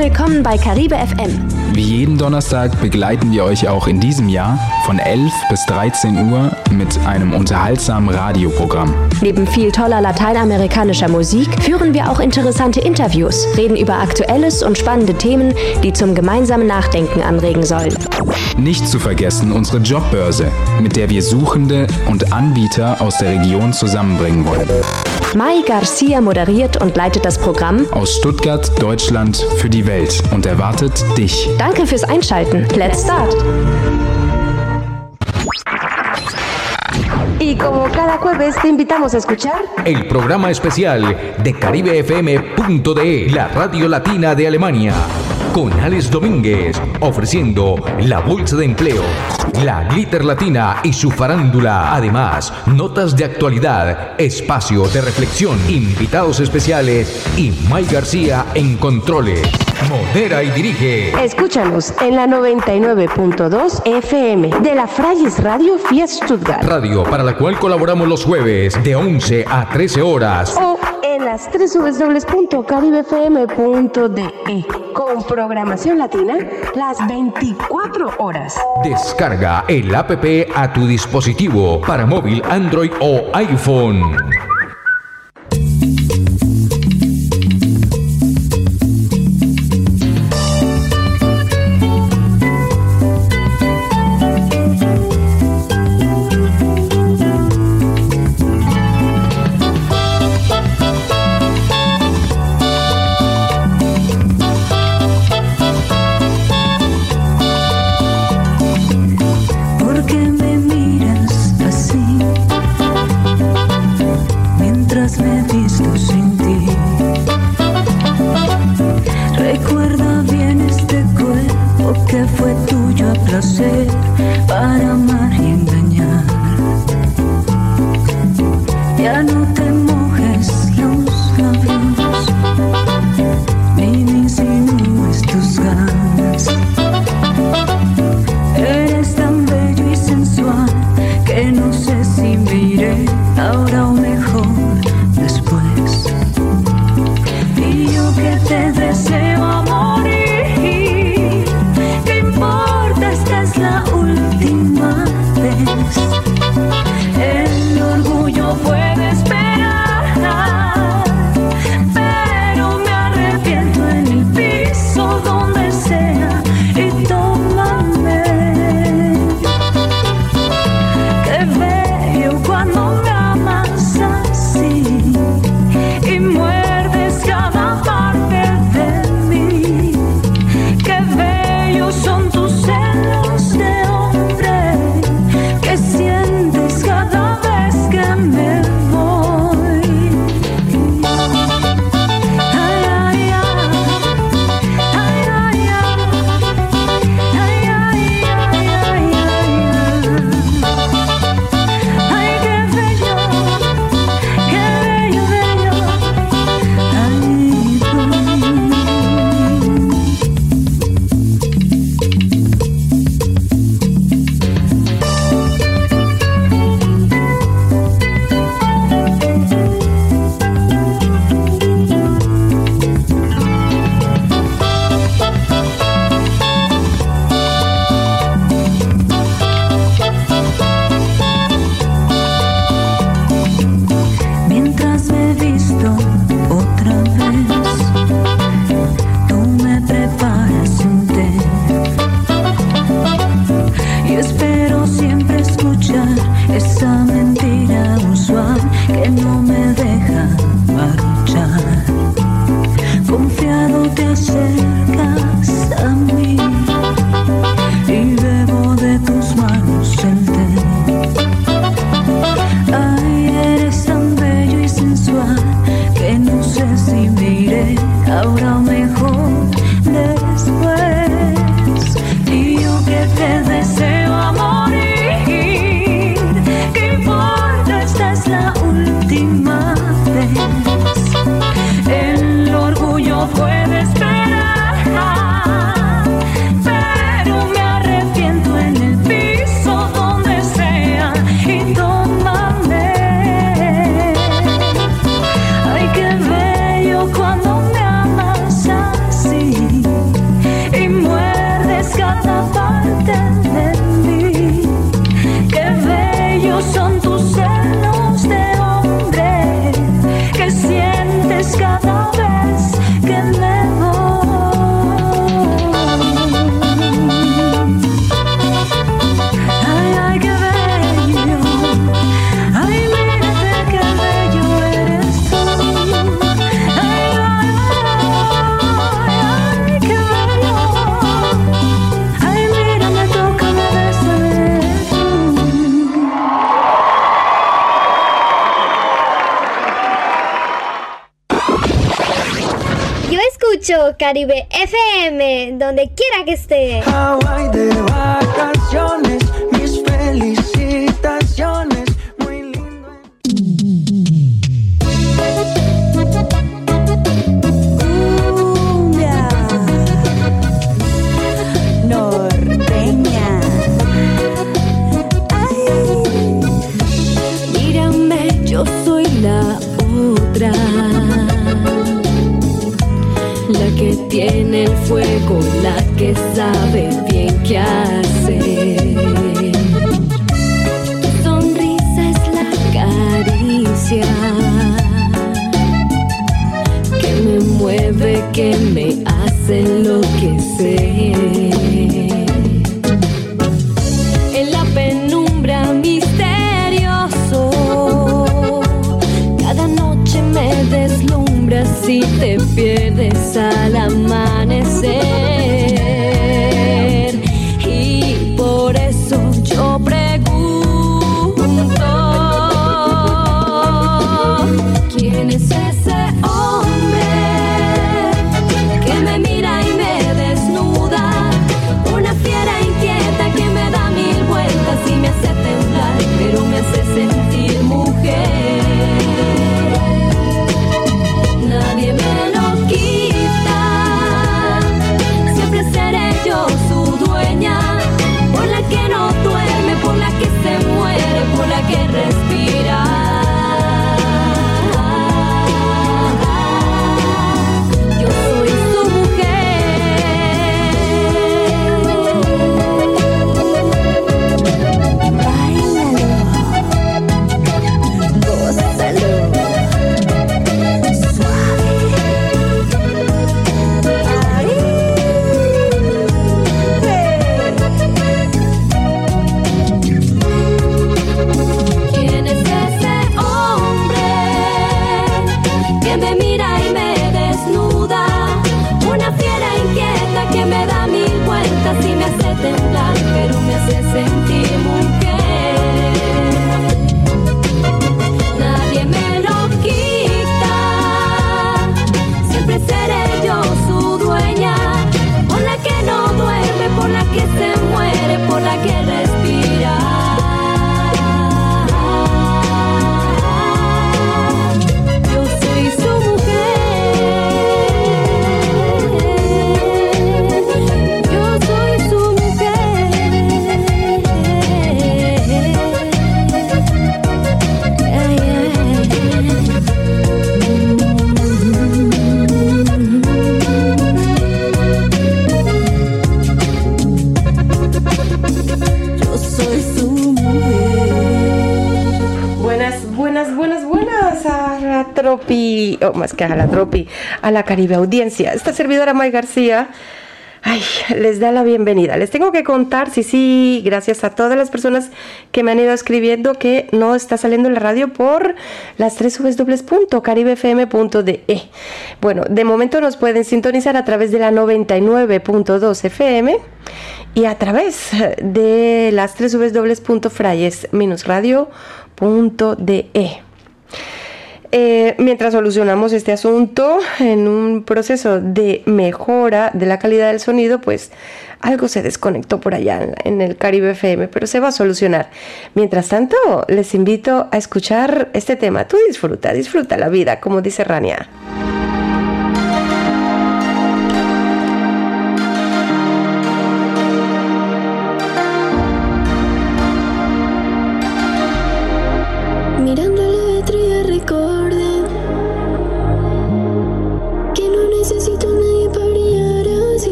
willkommen bei Caribe FM. Wie jeden Donnerstag begleiten wir euch auch in diesem Jahr von 11 bis 13 Uhr mit einem unterhaltsamen Radioprogramm. Neben viel toller lateinamerikanischer Musik führen wir auch interessante Interviews, reden über Aktuelles und spannende Themen, die zum gemeinsamen Nachdenken anregen sollen. Nicht zu vergessen unsere Jobbörse, mit der wir Suchende und Anbieter aus der Region zusammenbringen wollen. Mai Garcia moderiert und leitet das Programm Aus Stuttgart, Deutschland für die Welt und erwartet dich. Danke fürs Einschalten. Let's start. Y como cada jueves te invitamos a escuchar el programa especial de CaribeFM.de, la radio latina de Alemania, con Alex Domínguez, ofreciendo la bolsa de empleo, la glitter latina y su farándula. Además, notas de actualidad, espacio de reflexión, invitados especiales y Mike García en controles. Modera y dirige. Escúchanos en la 99.2 FM de la Frayes Radio Fiat Stuttgart. Radio para la cual colaboramos los jueves de 11 a 13 horas. O en las www.caribefm.de con programación latina las 24 horas. Descarga el app a tu dispositivo para móvil Android o iPhone. Escucho que a la tropi, a la Caribe audiencia. Esta servidora May García, les da la bienvenida. Les tengo que contar, sí, sí, gracias a todas las personas que me han ido escribiendo que no está saliendo en la radio por las tres www.caribefm.de. Bueno, de momento nos pueden sintonizar a través de la 99.2 FM y a través de las tres www.frayes-radio.de. Eh, mientras solucionamos este asunto en un proceso de mejora de la calidad del sonido, pues algo se desconectó por allá en, en el Caribe FM, pero se va a solucionar. Mientras tanto, les invito a escuchar este tema. Tú disfruta, disfruta la vida, como dice Rania.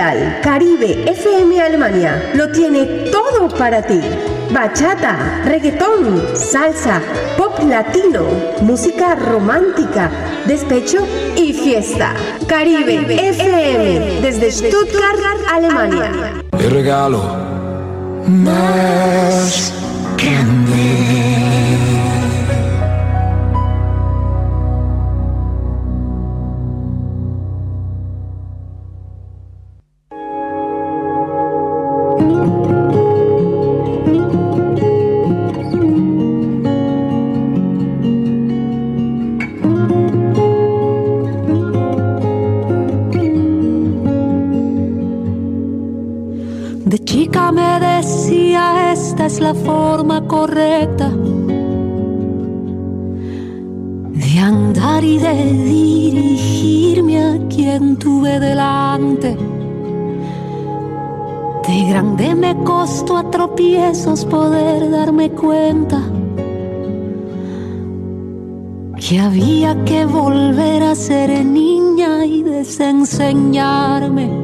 Caribe FM Alemania lo tiene todo para ti. Bachata, reggaetón, salsa, pop latino, música romántica, despecho y fiesta. Caribe, FM, FM desde Stuttgart, Alemania. El regalo más grande ser niña y desenseñarme.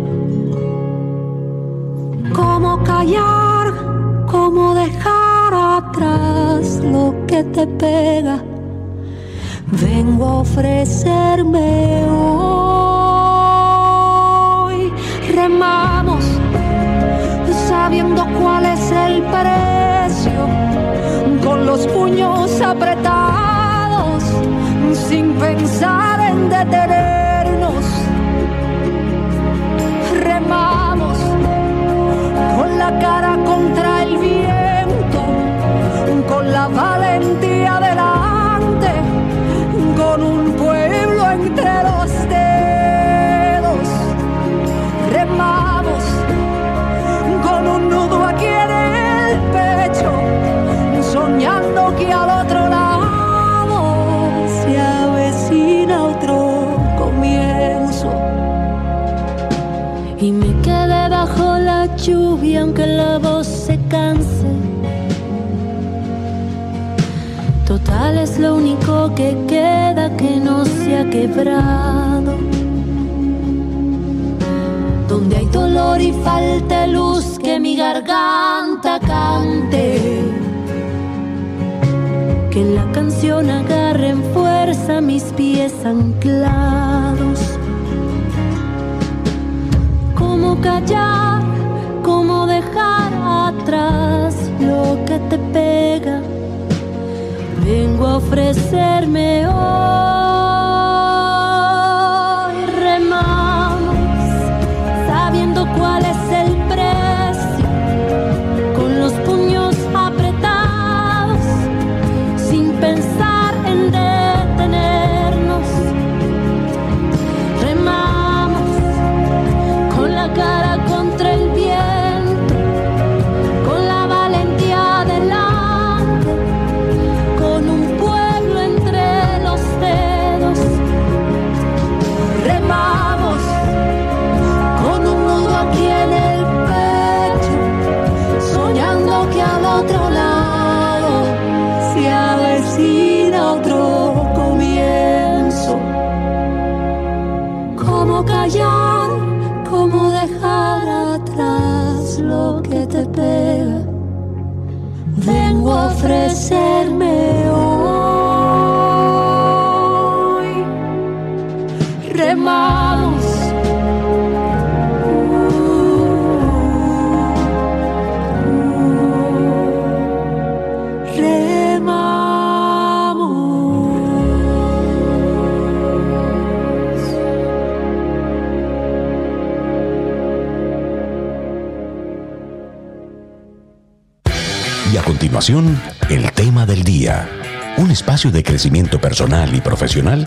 El tema del día. Un espacio de crecimiento personal y profesional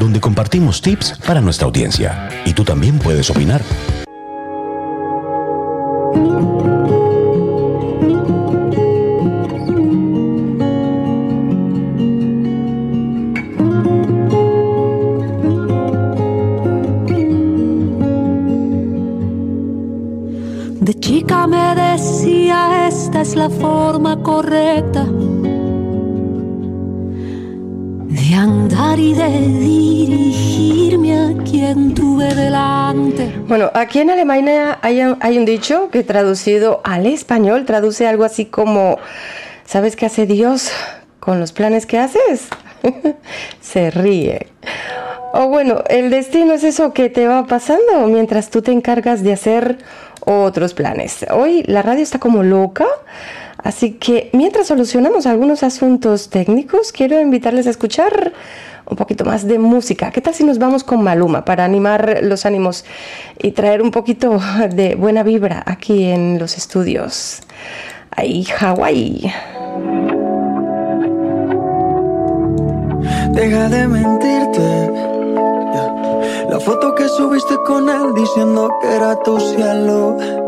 donde compartimos tips para nuestra audiencia. Y tú también puedes opinar. Correcta de andar y de dirigirme a quien tuve delante. Bueno, aquí en Alemania hay, un- hay un dicho que traducido al español traduce algo así como, ¿sabes qué hace Dios con los planes que haces? Se ríe. O bueno, el destino es eso que te va pasando mientras tú te encargas de hacer otros planes. Hoy la radio está como loca, así que mientras solucionamos algunos asuntos técnicos, quiero invitarles a escuchar un poquito más de música. ¿Qué tal si nos vamos con Maluma para animar los ánimos y traer un poquito de buena vibra aquí en los estudios? Ahí, Hawái. Deja de mentirte. La foto que subiste con él diciendo que era tu cielo.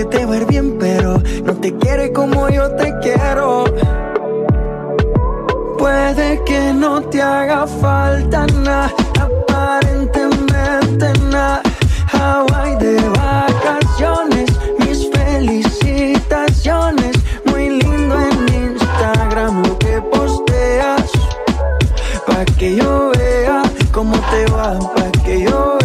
Que te va a ir bien, pero no te quiere como yo te quiero. Puede que no te haga falta nada, aparentemente nada. Hawaii de vacaciones, mis felicitaciones. Muy lindo en Instagram lo que posteas. Pa' que yo vea cómo te va, pa' que yo vea.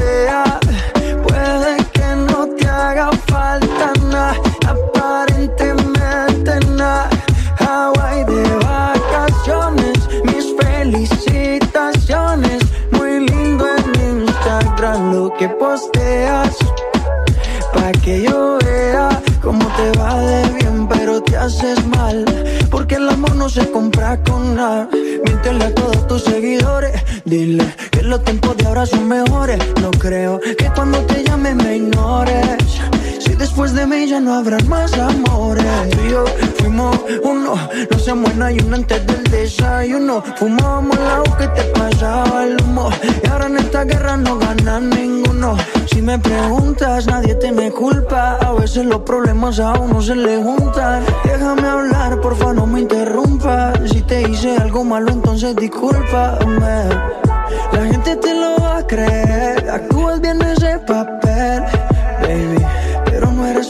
Que yo vea cómo te va de bien, pero te haces mal. Porque el amor no se compra con nada. Miéntele a todos tus seguidores. Dile que los tiempos de ahora son mejores. No creo que cuando te llame me ignores. Si después de mí ya no habrán más amores. Uno. No se muera y uno antes del desayuno. Fumábamos la que te pasaba el humo. Y ahora en esta guerra no gana ninguno. Si me preguntas, nadie te me culpa. A veces los problemas a uno se le juntan. Déjame hablar, porfa, no me interrumpas. Si te hice algo malo, entonces discúlpame. La gente te lo va a creer. Actúas bien ese papel,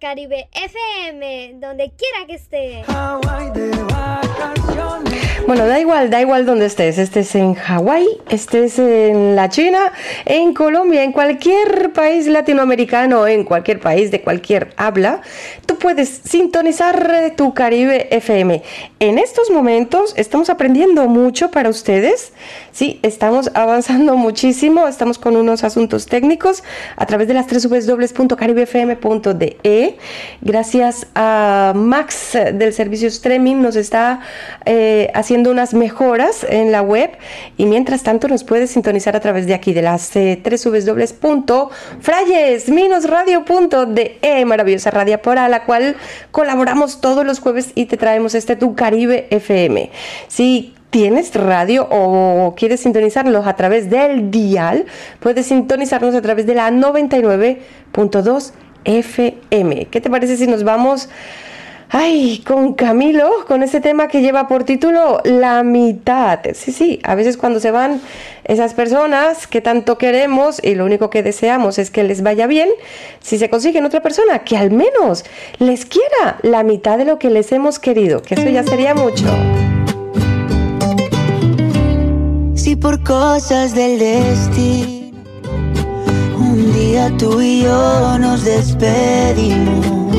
Caribe FM, donde quiera que esté. Bueno, da igual, da igual donde estés. Estés en Hawái, estés en la China, en Colombia, en cualquier país latinoamericano, en cualquier país de cualquier habla, tú puedes sintonizar tu Caribe FM. En estos momentos estamos aprendiendo mucho para ustedes. Sí, estamos avanzando muchísimo. Estamos con unos asuntos técnicos a través de las tres www.caribefm.de. Gracias a Max del servicio streaming nos está eh, haciendo unas mejoras en la web y mientras tanto nos puedes sintonizar a través de aquí de las eh, www.frayes-radio.de maravillosa radio por la cual colaboramos todos los jueves y te traemos este tu Caribe FM. Si tienes radio o quieres sintonizarnos a través del dial, puedes sintonizarnos a través de la 99.2 FM. ¿Qué te parece si nos vamos Ay, con Camilo, con ese tema que lleva por título La mitad. Sí, sí, a veces cuando se van esas personas que tanto queremos y lo único que deseamos es que les vaya bien, si se consiguen otra persona que al menos les quiera la mitad de lo que les hemos querido, que eso ya sería mucho. Si por cosas del destino tú y yo nos despedimos.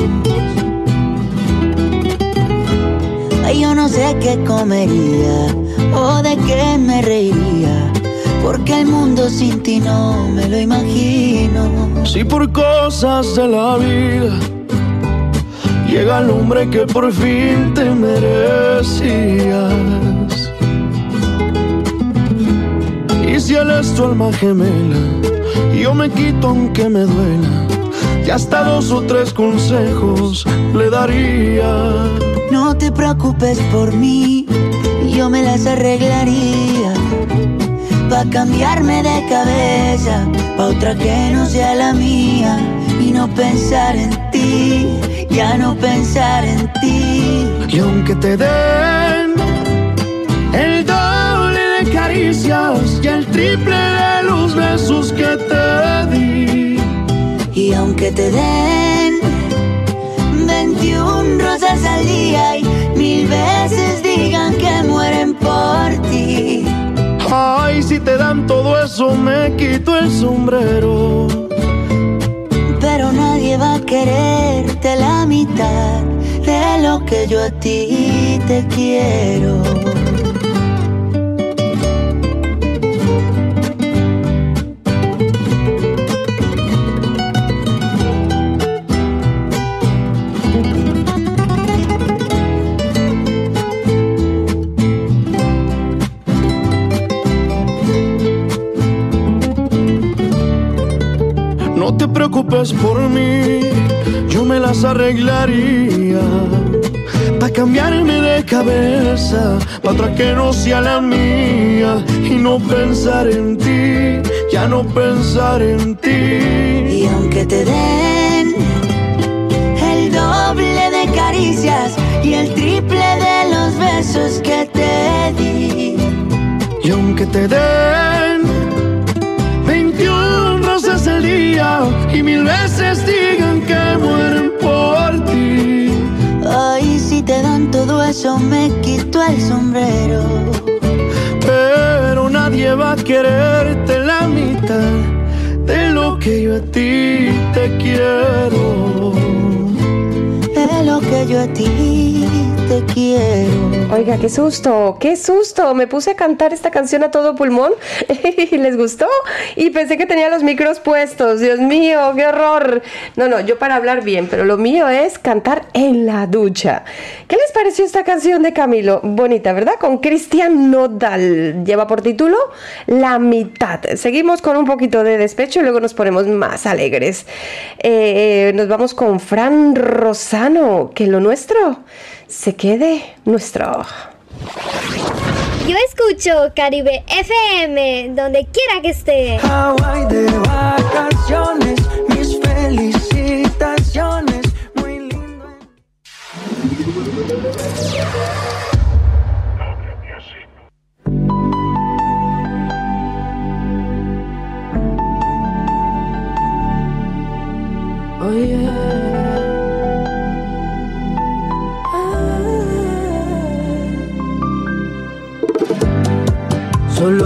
Ay, yo no sé qué comería o de qué me reiría, porque el mundo sin ti no me lo imagino. Si por cosas de la vida llega el hombre que por fin te merecías. Y si él es tu alma gemela, yo me quito aunque me duela, y hasta dos o tres consejos le daría. No te preocupes por mí, yo me las arreglaría. Pa' cambiarme de cabeza, pa' otra que no sea la mía. Y no pensar en ti, ya no pensar en ti. Y aunque te den caricias y el triple de los besos que te di. Y aunque te den 21 rosas al día y mil veces digan que mueren por ti. Ay, si te dan todo eso, me quito el sombrero. Pero nadie va a quererte la mitad de lo que yo a ti te quiero. Te preocupes por mí, yo me las arreglaría. Pa' cambiarme de cabeza, pa' otra que no sea la mía. Y no pensar en ti, ya no pensar en ti. Y aunque te den el doble de caricias y el triple de los besos que te di. Y aunque te den día y mil veces digan que mueren por ti. Ay, si te dan todo eso, me quito el sombrero. Pero nadie va a quererte la mitad de lo que yo a ti te quiero. De lo que yo a ti te Oiga, qué susto, qué susto. Me puse a cantar esta canción a todo pulmón y les gustó. Y pensé que tenía los micros puestos. Dios mío, qué horror. No, no, yo para hablar bien, pero lo mío es cantar en la ducha. ¿Qué les pareció esta canción de Camilo? Bonita, ¿verdad? Con Cristian Nodal. Lleva por título La mitad. Seguimos con un poquito de despecho y luego nos ponemos más alegres. Eh, nos vamos con Fran Rosano. Que lo nuestro se quede nuestro. Yo escucho Caribe FM, donde quiera que esté. Hawaii de vacaciones, mis felicitaciones. Muy lindo.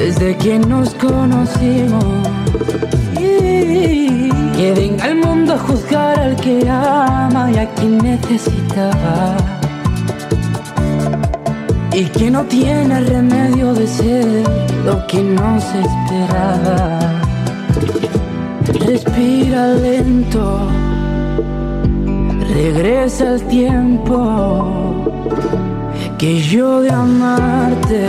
desde que nos conocimos. Que venga el mundo a juzgar al que ama y a quien necesitaba. Y que no tiene remedio de ser lo que no se esperaba. Respira lento, regresa el tiempo que yo de amarte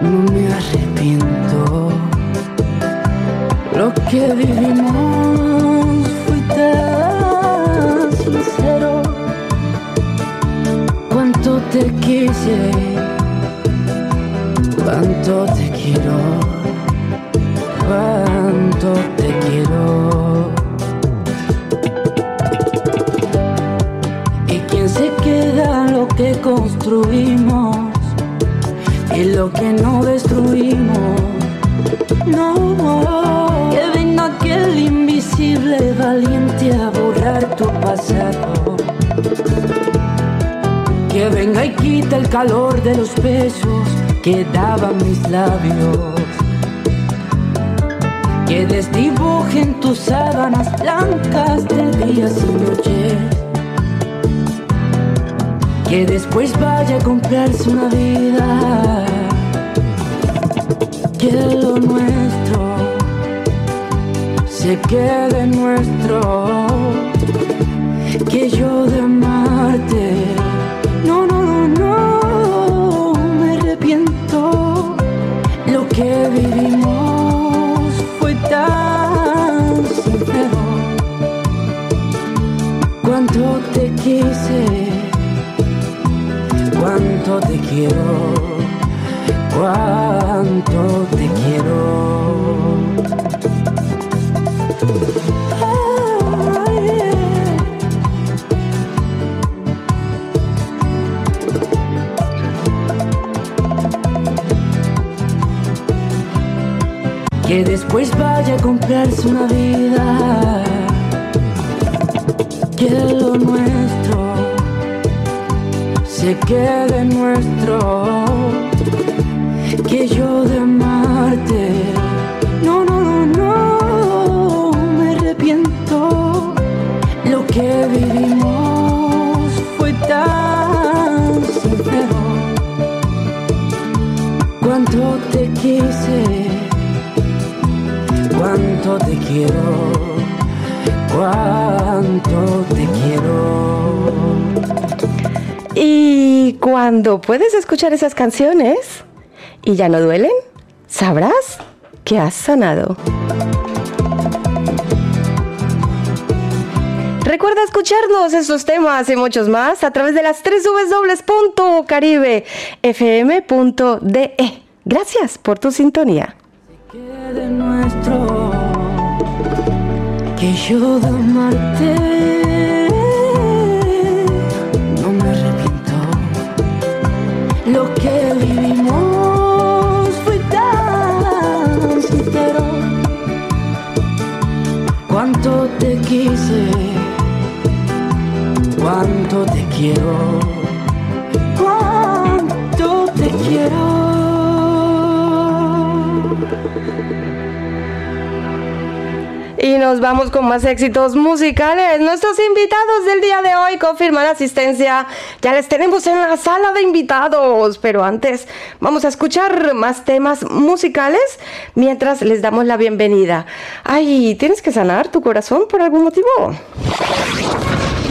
no me arrepiento. Lo que vivimos fue tan sincero. Cuánto te quise, cuánto te quiero, cuánto te quiero. ¿Y quién se queda lo que construimos y lo que no destruimos? No, que venga aquel invisible valiente a borrar tu pasado. Que venga y quita el calor de los besos que daban mis labios. Que desdibujen tus sábanas blancas de días y noches. Que después vaya a comprarse una vida. Que lo nuestro se quede nuestro. Que yo de amarte, no, no, no, no, me arrepiento. Lo que vivimos fue tan sincero. Cuánto te quise, cuánto te quiero, cuánto te quiero. Que después vaya a comprarse una vida. Quede nuestro. Que yo de amarte, no, no, no, no, me arrepiento. Lo que vivimos fue tan sincero. Cuánto te quise, cuánto te quiero, cuánto te quiero. Cuando puedes escuchar esas canciones y ya no duelen, sabrás que has sanado. Recuerda escucharnos estos temas y muchos más a través de las www.caribefm.de. Gracias por tu sintonía. que yo de Y nos vamos con más éxitos musicales. Nuestros invitados del día de hoy confirman asistencia. Ya les tenemos en la sala de invitados. Pero antes vamos a escuchar más temas musicales mientras les damos la bienvenida. Ay, ¿tienes que sanar tu corazón por algún motivo?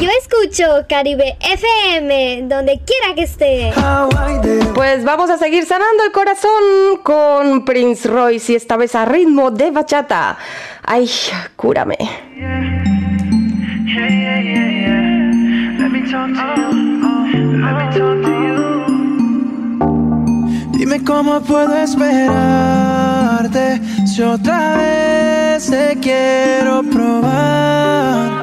Yo escucho Caribe FM donde quiera que esté. Pues vamos a seguir sanando el corazón con Prince Royce y esta vez a ritmo de bachata. Ay, cúrame. Dime cómo puedo esperarte si otra vez te quiero probar.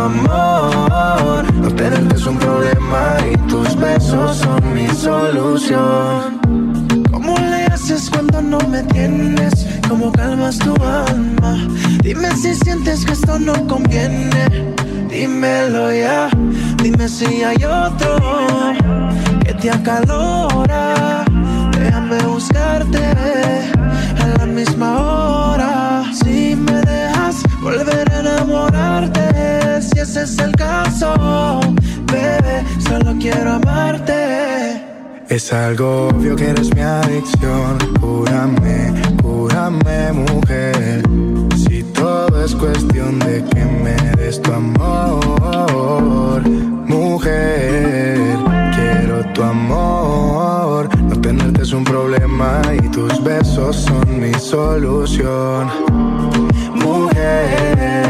amor. No tenerte es un problema y tus besos son mi solución. ¿Cómo le haces cuando no me tienes? ¿Cómo calmas tu alma? Dime si sientes que esto no conviene. Dímelo ya. Dime si hay otro que te acalora. Déjame buscarte a la misma hora. Si me dejas volver a enamorarte, si ese es el caso, bebé, solo quiero amarte. Es algo obvio que eres mi adicción. Cúrame, cúrame, mujer. Si todo es cuestión de que me des tu amor, mujer. Quiero tu amor. No tenerte es un problema y tus besos son mi solución. Mujer,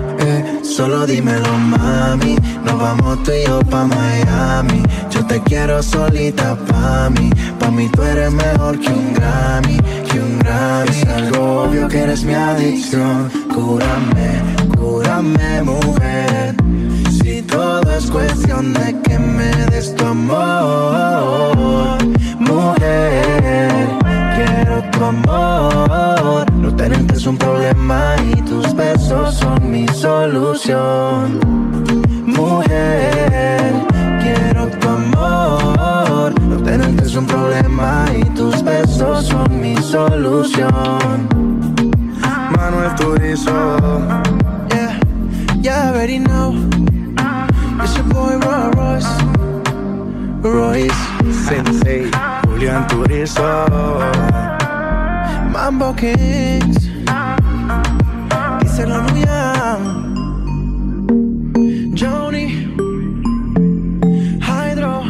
Solo dímelo, mami. Nos vamos tú y yo pa' Miami. Yo te quiero solita pa' mí. Pa' mí tú eres mejor que un Grammy, que un Grammy. Es algo obvio que eres mi adicción. Cúrame, cúrame, mujer. Si todo es cuestión de que me des tu amor, mujer. Quiero tu amor. No tenerte es un problema y tus besos son mi solución. Mujer, quiero tu amor. No tenerte es un problema y tus besos son mi solución. Manuel Turizo. Yeah, you already know. It's your boy Roy Royce. Royce. Sensei, Mambo. Joni. Hydro.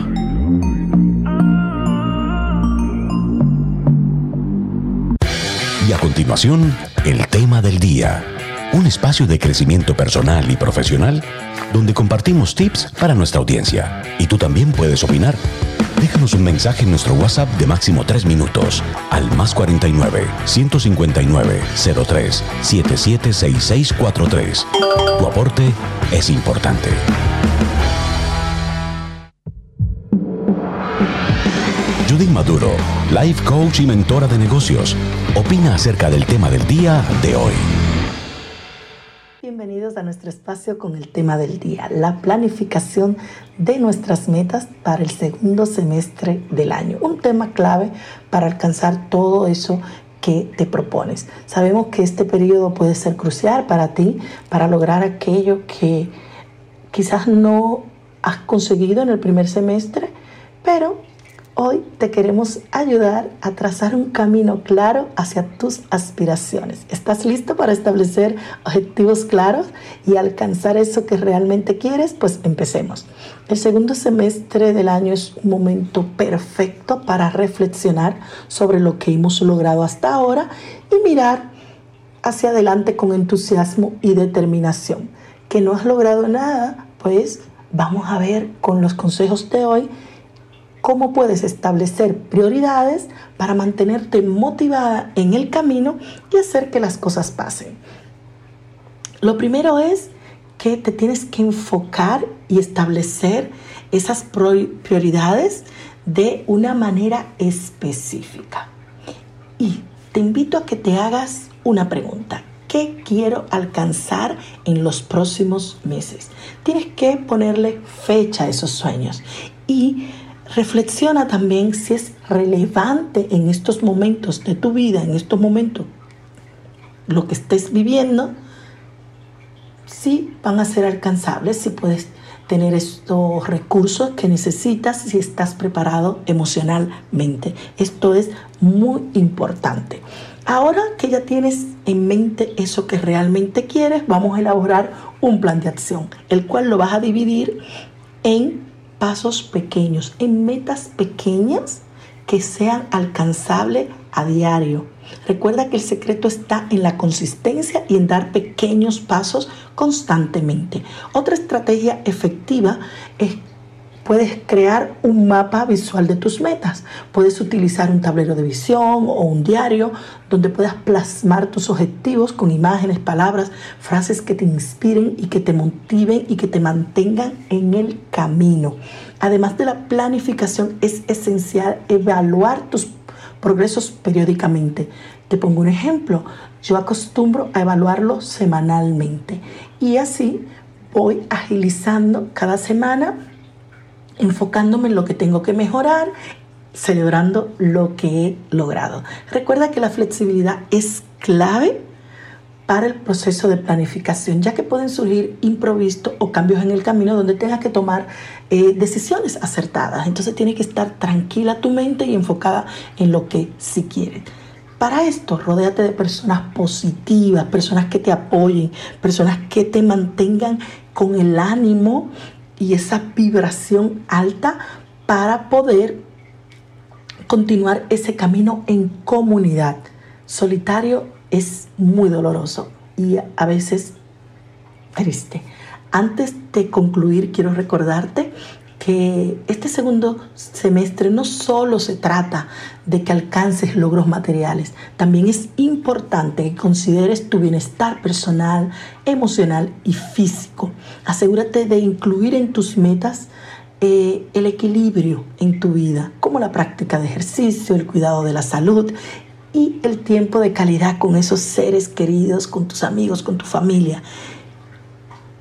Y a continuación, el tema del día. Un espacio de crecimiento personal y profesional donde compartimos tips para nuestra audiencia. Y tú también puedes opinar. Déjanos un mensaje en nuestro WhatsApp de máximo 3 minutos al más 49 159 03 776643. Tu aporte es importante. Judith Maduro, life coach y mentora de negocios, opina acerca del tema del día de hoy. A nuestro espacio con el tema del día, la planificación de nuestras metas para el segundo semestre del año. Un tema clave para alcanzar todo eso que te propones. Sabemos que este periodo puede ser crucial para ti, para lograr aquello que quizás no has conseguido en el primer semestre, pero Hoy te queremos ayudar a trazar un camino claro hacia tus aspiraciones. ¿Estás listo para establecer objetivos claros y alcanzar eso que realmente quieres? Pues empecemos. El segundo semestre del año es un momento perfecto para reflexionar sobre lo que hemos logrado hasta ahora y mirar hacia adelante con entusiasmo y determinación. Que no has logrado nada, pues vamos a ver con los consejos de hoy cómo puedes establecer prioridades para mantenerte motivada en el camino y hacer que las cosas pasen. Lo primero es que te tienes que enfocar y establecer esas prioridades de una manera específica. Y te invito a que te hagas una pregunta. ¿Qué quiero alcanzar en los próximos meses? Tienes que ponerle fecha a esos sueños y reflexiona también si es relevante en estos momentos de tu vida, en estos momentos, lo que estés viviendo, si van a ser alcanzables, si puedes tener estos recursos que necesitas si estás preparado emocionalmente. Esto es muy importante. Ahora que ya tienes en mente eso que realmente quieres, vamos a elaborar un plan de acción, el cual lo vas a dividir en pasos pequeños, en metas pequeñas que sean alcanzables a diario. Recuerda que el secreto está en la consistencia y en dar pequeños pasos constantemente. Otra estrategia efectiva es puedes crear un mapa visual de tus metas. Puedes utilizar un tablero de visión o un diario donde puedas plasmar tus objetivos con imágenes, palabras, frases que te inspiren y que te motiven y que te mantengan en el camino. Además de la planificación, es esencial evaluar tus progresos periódicamente. Te pongo un ejemplo. Yo acostumbro a evaluarlo semanalmente y así voy agilizando cada semana, enfocándome en lo que tengo que mejorar, celebrando lo que he logrado. Recuerda que la flexibilidad es clave para el proceso de planificación, ya que pueden surgir improvistos o cambios en el camino donde tengas que tomar eh, decisiones acertadas. Entonces tiene que estar tranquila tu mente y enfocada en lo que sí quieres. Para esto, rodéate de personas positivas, personas que te apoyen, personas que te mantengan con el ánimo y esa vibración alta para poder continuar ese camino en comunidad. Solitario es muy doloroso y a veces triste. Antes de concluir, quiero recordarte que este segundo semestre no solo se trata de que alcances logros materiales, también es importante que consideres tu bienestar personal, emocional y físico. Asegúrate de incluir en tus metas eh, el equilibrio en tu vida, como la práctica de ejercicio, el cuidado de la salud y el tiempo de calidad con esos seres queridos, con tus amigos, con tu familia.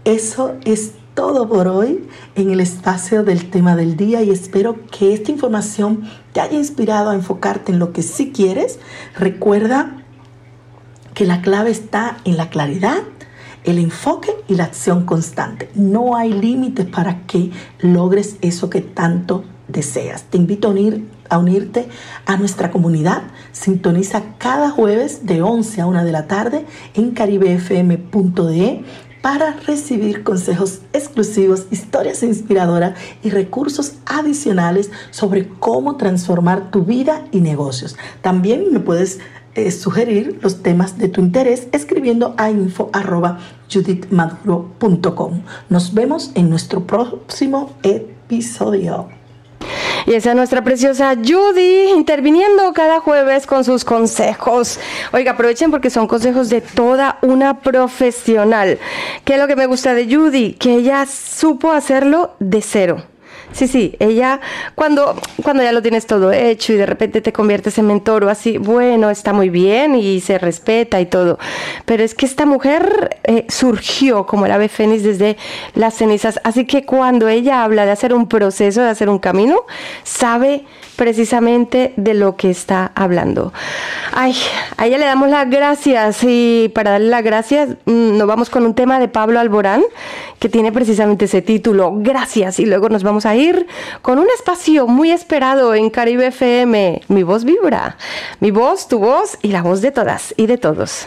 Eso es todo por hoy en el espacio del tema del día y espero que esta información te haya inspirado a enfocarte en lo que sí quieres. Recuerda que la clave está en la claridad, el enfoque y la acción constante. No hay límites para que logres eso que tanto deseas. Te invito a, unir, a unirte a nuestra comunidad. Sintoniza cada jueves de 11 a 1 de la tarde en caribefm.de para recibir consejos exclusivos, historias inspiradoras y recursos adicionales sobre cómo transformar tu vida y negocios. También me puedes eh, sugerir los temas de tu interés escribiendo a info.judithmaduro.com. Nos vemos en nuestro próximo episodio. Y esa es nuestra preciosa Judy, interviniendo cada jueves con sus consejos. Oiga, aprovechen porque son consejos de toda una profesional. ¿Qué es lo que me gusta de Judy? Que ella supo hacerlo de cero. Sí, sí, ella cuando, cuando ya lo tienes todo hecho y de repente te conviertes en mentor o así, bueno, está muy bien y se respeta y todo. Pero es que esta mujer eh, surgió como el ave fénix desde las cenizas. Así que cuando ella habla de hacer un proceso, de hacer un camino, sabe precisamente de lo que está hablando. Ay, a ella le damos las gracias y para darle las gracias mm, nos vamos con un tema de Pablo Alborán que tiene precisamente ese título, Gracias, y luego nos vamos a ir con un espacio muy esperado en Caribe FM, Mi voz vibra, mi voz, tu voz y la voz de todas y de todos.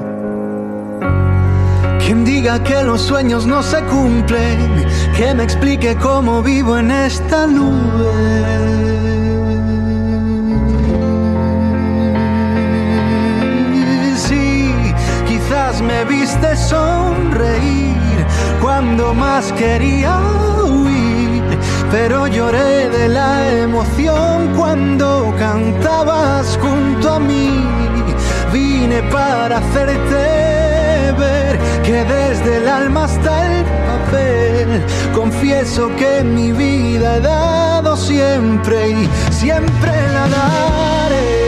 Quien diga que los sueños no se cumplen, que me explique cómo vivo en esta nube. Sí, quizás me viste sonreír cuando más quería huir, pero lloré de la emoción cuando cantabas junto a mí. Vine para hacerte que desde el alma hasta el papel confieso que mi vida he dado siempre y siempre la daré.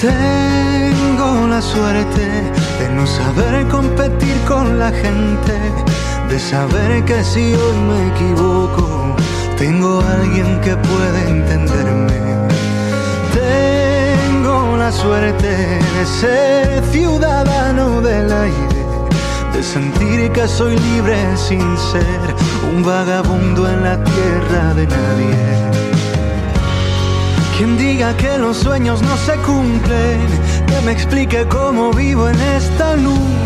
Tengo la suerte de no saber competir con la gente, de saber que si hoy me equivoco, tengo a alguien que puede entenderme. Tengo la suerte de ser ciudadano del aire, de sentir que soy libre sin ser un vagabundo en la tierra de nadie. Quien diga que los sueños no se cumplen, que me explique cómo vivo en esta nube.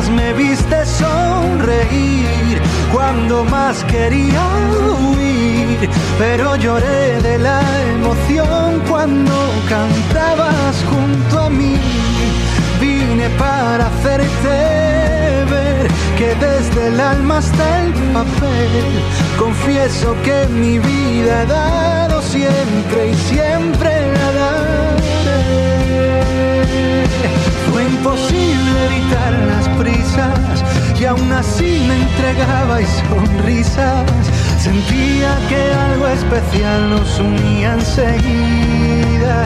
Me viste sonreír cuando más quería huir, pero lloré de la emoción cuando cantabas junto a mí. Vine para hacerte ver que desde el alma hasta el papel confieso que mi vida he dado siempre y siempre imposible evitar las prisas y aún así me entregaba y sonrisas. Sentía que algo especial nos unía enseguida.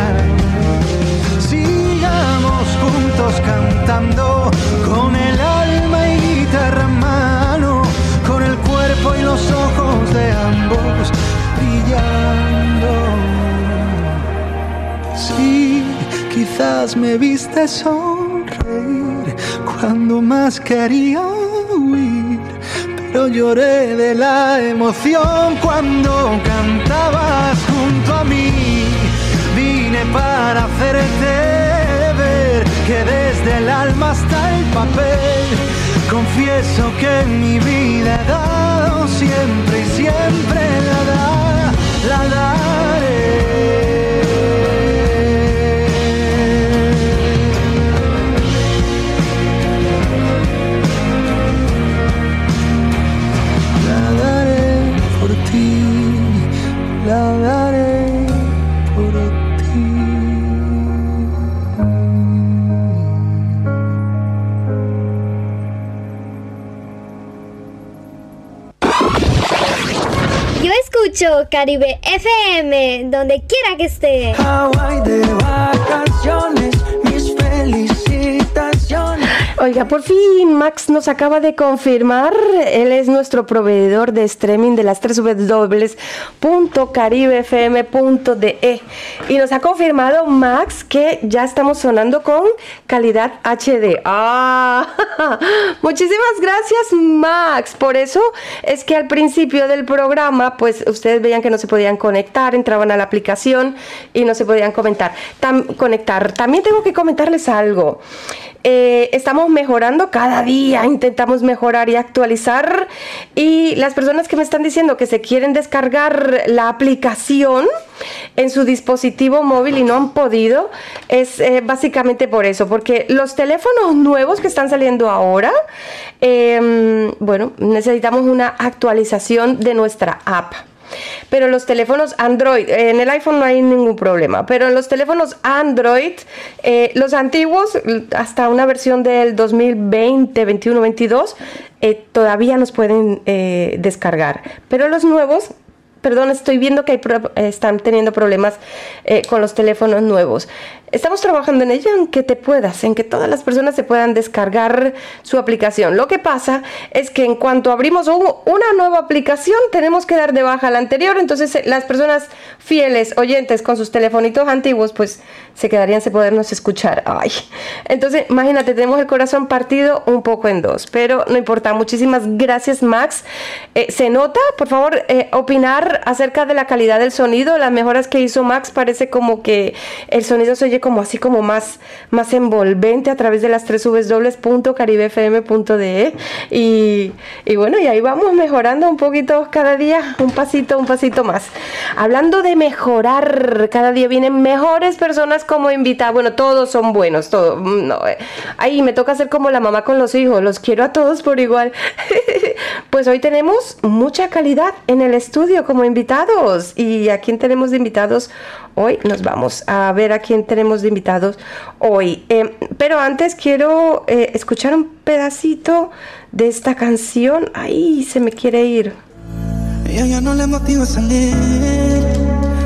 Sigamos juntos cantando con el alma y guitarra en mano, con el cuerpo y los ojos de ambos brillando. Sí, quizás me viste sonreír más quería huir, pero lloré de la emoción cuando cantabas junto a mí. Vine para hacerte ver que desde el alma hasta el papel confieso que en mi vida he dado siempre y siempre Caribe FM donde quiera que esté. Oiga, por fin Max nos acaba de confirmar, él es nuestro proveedor de streaming de las tres www.caribefm.de y nos ha confirmado Max que ya estamos sonando con calidad HD. Ah, muchísimas gracias Max. Por eso es que al principio del programa, pues ustedes veían que no se podían conectar, entraban a la aplicación y no se podían comentar, conectar. También tengo que comentarles algo. Eh, estamos mejorando cada día, intentamos mejorar y actualizar. Y las personas que me están diciendo que se quieren descargar la aplicación en su dispositivo móvil y no han podido, es eh, básicamente por eso, porque los teléfonos nuevos que están saliendo ahora, eh, bueno, necesitamos una actualización de nuestra app. Pero los teléfonos Android, eh, en el iPhone no hay ningún problema, pero en los teléfonos Android, eh, los antiguos, hasta una versión del 2020, 21, 22, eh, todavía nos pueden eh, descargar. Pero los nuevos, perdón, estoy viendo que están teniendo problemas con los teléfonos nuevos. Estamos trabajando en ello, en que te puedas, en que todas las personas se puedan descargar su aplicación. Lo que pasa es que en cuanto abrimos un- una nueva aplicación, tenemos que dar de baja la anterior. Entonces, eh, las personas fieles, oyentes con sus telefonitos antiguos, pues se quedarían sin podernos escuchar. Ay. Entonces, imagínate, tenemos el corazón partido un poco en dos, pero no importa. Muchísimas gracias, Max. Eh, ¿Se nota? Por favor, eh, opinar acerca de la calidad del sonido, las mejoras que hizo Max. Parece como que el sonido se como así, como más, más envolvente a través de las tres caribefm.de y, y bueno, y ahí vamos mejorando un poquito cada día, un pasito, un pasito más. Hablando de mejorar, cada día vienen mejores personas como invitadas. Bueno, todos son buenos, todos. mm, No, eh, ahí me toca ser como la mamá con los hijos, los quiero a todos por igual. pues hoy tenemos mucha calidad en el estudio como invitados. ¿Y a quién tenemos de invitados hoy? Nos vamos a ver a quién tenemos de invitados hoy. Eh, pero antes quiero eh, escuchar un pedacito de esta canción. Ahí se me quiere ir. Ella ya no le motiva salir,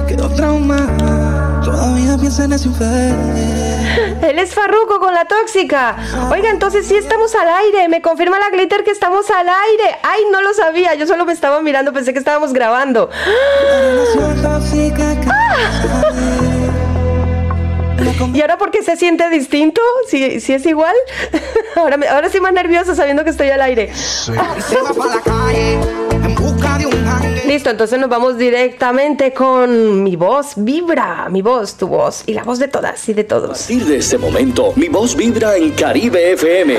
quedó traumada, todavía en. Él es Farruco con la tóxica. Oiga, entonces sí estamos al aire. Me confirma la glitter que estamos al aire. Ay, no lo sabía. Yo solo me estaba mirando, pensé que estábamos grabando. ¿Y ahora por qué se siente distinto? ¿Si, si es igual? Ahora, me- ahora sí más nerviosa sabiendo que estoy al aire. Listo, entonces nos vamos directamente con mi voz vibra, mi voz, tu voz y la voz de todas y de A todos. partir de este momento, mi voz vibra en Caribe FM.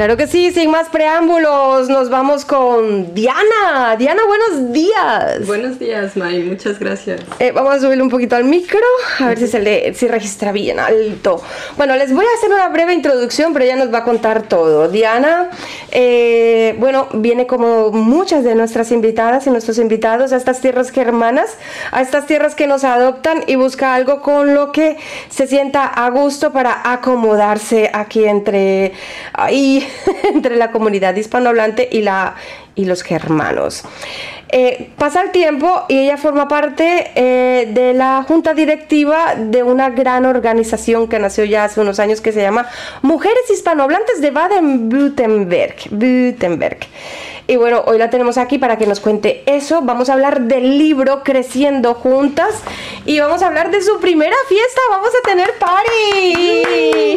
Claro que sí, sin más preámbulos, nos vamos con Diana. Diana, buenos días. Buenos días, May. Muchas gracias. Eh, vamos a subirle un poquito al micro, a ver si se le si registra bien alto. Bueno, les voy a hacer una breve introducción, pero ella nos va a contar todo. Diana, eh, bueno, viene como muchas de nuestras invitadas y nuestros invitados a estas tierras germanas, a estas tierras que nos adoptan y busca algo con lo que se sienta a gusto para acomodarse aquí entre ahí entre la comunidad hispanohablante y la y los germanos. Eh, pasa el tiempo y ella forma parte eh, de la junta directiva de una gran organización que nació ya hace unos años que se llama Mujeres Hispanohablantes de Baden-Württemberg. Württemberg. Y bueno, hoy la tenemos aquí para que nos cuente eso. Vamos a hablar del libro Creciendo Juntas y vamos a hablar de su primera fiesta. Vamos a tener party.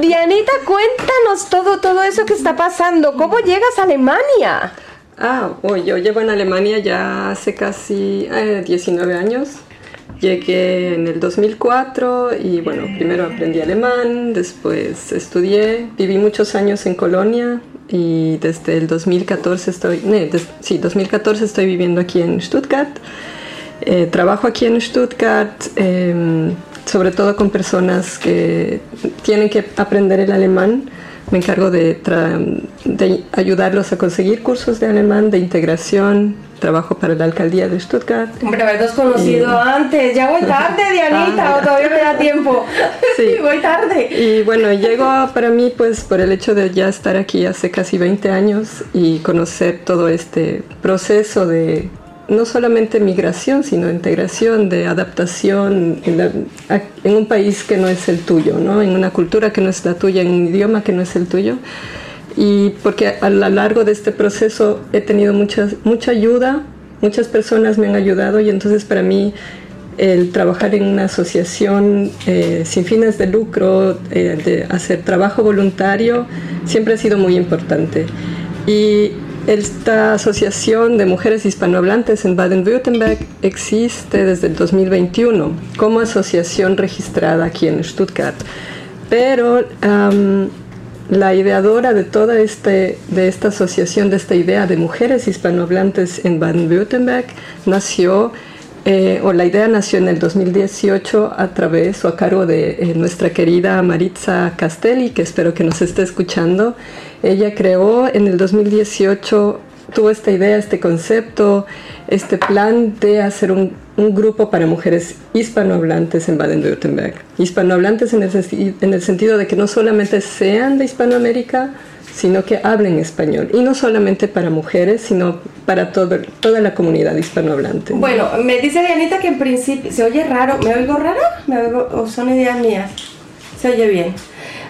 Dianita, cuéntanos todo, todo eso que está pasando. ¿Cómo llegas a Alemania? Ah, oh, yo llevo en Alemania ya hace casi eh, 19 años. Llegué en el 2004 y bueno, primero aprendí alemán, después estudié, viví muchos años en Colonia y desde el 2014 estoy, des- sí, 2014 estoy viviendo aquí en Stuttgart. Eh, trabajo aquí en Stuttgart, eh, sobre todo con personas que tienen que aprender el alemán. Me encargo de, de ayudarlos a conseguir cursos de alemán, de integración. Trabajo para la alcaldía de Stuttgart. Hombre, habernos conocido Y- antes. Ya voy tarde, Dianita, Ah, o todavía me da tiempo. Sí. voy tarde. Y bueno, llego para mí pues por el hecho de ya estar aquí hace casi 20 años y conocer todo este proceso de no solamente migración, sino integración, de adaptación en, la- en un país que no es el tuyo, ¿no? en una cultura que no es la tuya, en un idioma que no es el tuyo. Y porque a lo largo de este proceso he tenido muchas, mucha ayuda, muchas personas me han ayudado y entonces para mí el trabajar en una asociación eh, sin fines de lucro, eh, de hacer trabajo voluntario, siempre ha sido muy importante. Y esta asociación de mujeres hispanohablantes en Baden-Württemberg existe desde el 2021 como asociación registrada aquí en Stuttgart. Pero la ideadora de toda este, de esta asociación, de esta idea de mujeres hispanohablantes en Baden-Württemberg, nació eh, o la idea nació en el 2018 a través o a cargo de eh, nuestra querida Maritza Castelli, que espero que nos esté escuchando. Ella creó en el 2018, tuvo esta idea, este concepto, este plan de hacer un, grupo para mujeres hispanohablantes en Baden-Württemberg. Hispanohablantes en el, en el sentido de que no solamente sean de Hispanoamérica, sino que hablen español. Y no solamente para mujeres, sino para toda la comunidad hispanohablante. Bueno, me dice Dianita que en principio se oye raro. ¿Me oigo raro? ¿Me oigo, o son ideas mías? Se oye bien.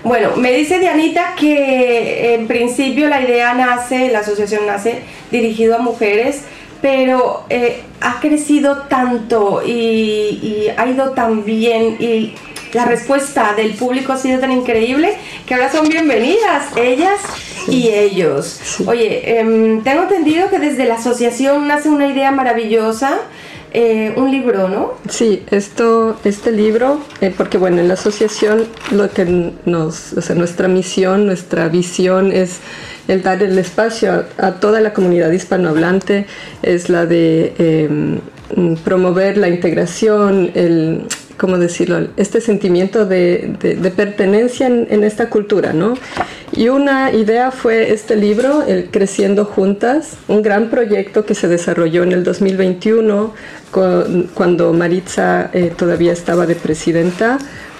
Bueno, me dice Dianita que en principio la idea nace, la asociación nace dirigido a mujeres, pero eh, ha crecido tanto y, y ha ido tan bien y la respuesta del público ha sido tan increíble que ahora son bienvenidas ellas y ellos. Oye, em, tengo entendido que desde la asociación nace una idea maravillosa, eh, un libro, ¿no? Sí, esto, este libro, eh, porque bueno, en la asociación lo que nos, o sea, nuestra misión, nuestra visión es el dar el espacio a, toda la comunidad hispanohablante, es la de mm, promover la integración, el, ¿cómo decirlo? Este sentimiento de, de- de pertenencia en, en esta cultura, ¿no? Y una idea fue este libro, el Creciendo Juntas, un gran proyecto que se desarrolló en el 2021 con- cuando Maritza eh, todavía estaba de presidenta,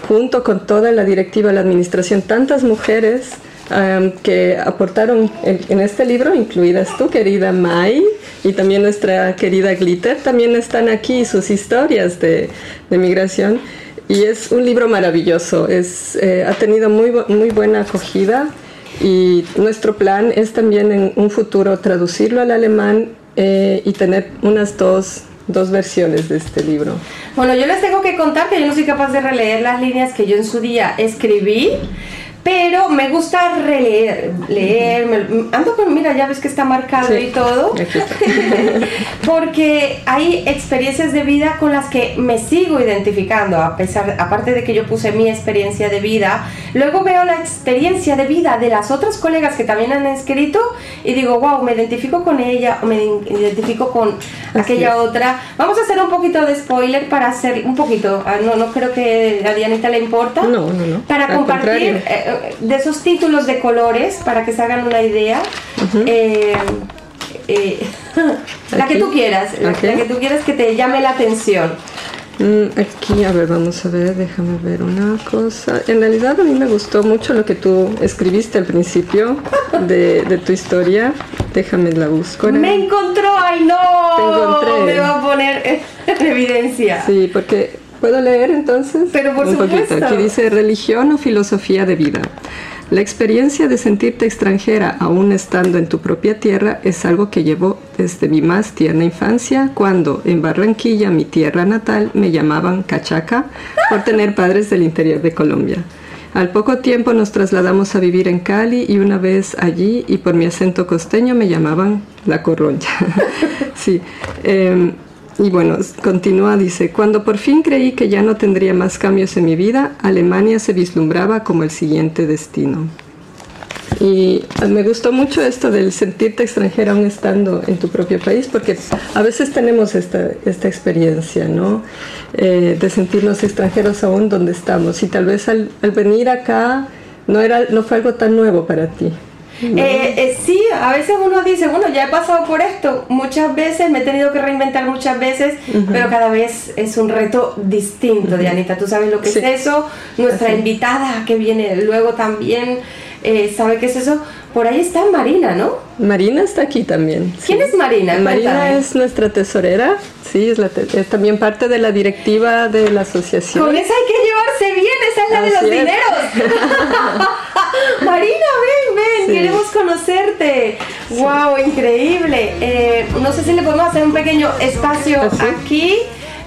junto con toda la directiva de la administración, tantas mujeres um, que aportaron en, en este libro, incluidas tú, querida Mai, y también nuestra querida Glitter, también están aquí sus historias de, de migración. Y es un libro maravilloso, es, eh, ha tenido muy, muy buena acogida y nuestro plan es también en un futuro traducirlo al alemán eh, y tener unas dos, dos versiones de este libro. Bueno, yo les tengo que contar que yo no soy capaz de releer las líneas que yo en su día escribí, pero me gusta releer, leer, me- ando con, mira, ya ves que está marcado Sí, y todo, porque hay experiencias de vida con las que me sigo identificando, a pesar, aparte de que yo puse mi experiencia de vida, luego veo la experiencia de vida de las otras colegas que también han escrito y digo, wow, me identifico con ella o me identifico con aquella es. otra. Vamos a hacer un poquito de spoiler para hacer un poquito, ah, no, no creo que a Dianita le importa. No, no, no. Para Al compartir eh, de esos títulos de colores, para que se hagan una idea. Eh, eh, la que tú quieras, la, Ok. la que tú quieras que te llame la atención. Mm, Aquí, a ver, vamos a ver, déjame ver una cosa. En realidad a mí me gustó mucho lo que tú escribiste al principio de, de tu historia. Déjame la busco. Me encontró, ay no, Te encontré. me va a poner en evidencia. Sí, porque puedo leer entonces. Pero por un supuesto. poquito. Aquí dice religión o filosofía de vida. La experiencia de sentirte extranjera aún estando en tu propia tierra es algo que llevó desde mi más tierna infancia, cuando en Barranquilla, mi tierra natal, me llamaban cachaca por tener padres del interior de Colombia. Al poco tiempo nos trasladamos a vivir en Cali y una vez allí y por mi acento costeño me llamaban la corroncha. sí. em, y bueno, continúa, dice, cuando por fin creí que ya no tendría más cambios en mi vida, Alemania se vislumbraba como el siguiente destino. Y eh, me gustó mucho esto del sentirte extranjera aún estando en tu propio país, porque a veces tenemos esta, esta experiencia, ¿no? Eh, de sentirnos extranjeros aún donde estamos. Y tal vez al, al venir acá no, era, no fue algo tan nuevo para ti. ¿No? Eh, eh, sí, a veces uno dice, bueno, ya he pasado por esto muchas veces, me he tenido que reinventar muchas veces, pero cada vez es un reto distinto, Dianita. Tú sabes lo que Sí. es eso. Nuestra Así. invitada que viene luego también eh, sabe qué es eso. Por ahí está Marina, ¿no? Marina está aquí también. ¿Quién es Marina? Marina Cuéntame. es nuestra tesorera, sí, es, la te- es también parte de la directiva de la asociación. Con esa hay que llevarse bien, esa es la de los es. dineros. Marina, ven, ven, Sí. queremos conocerte. Wow, increíble. Eh, no sé si le podemos hacer un pequeño espacio ¿Ah, sí? aquí.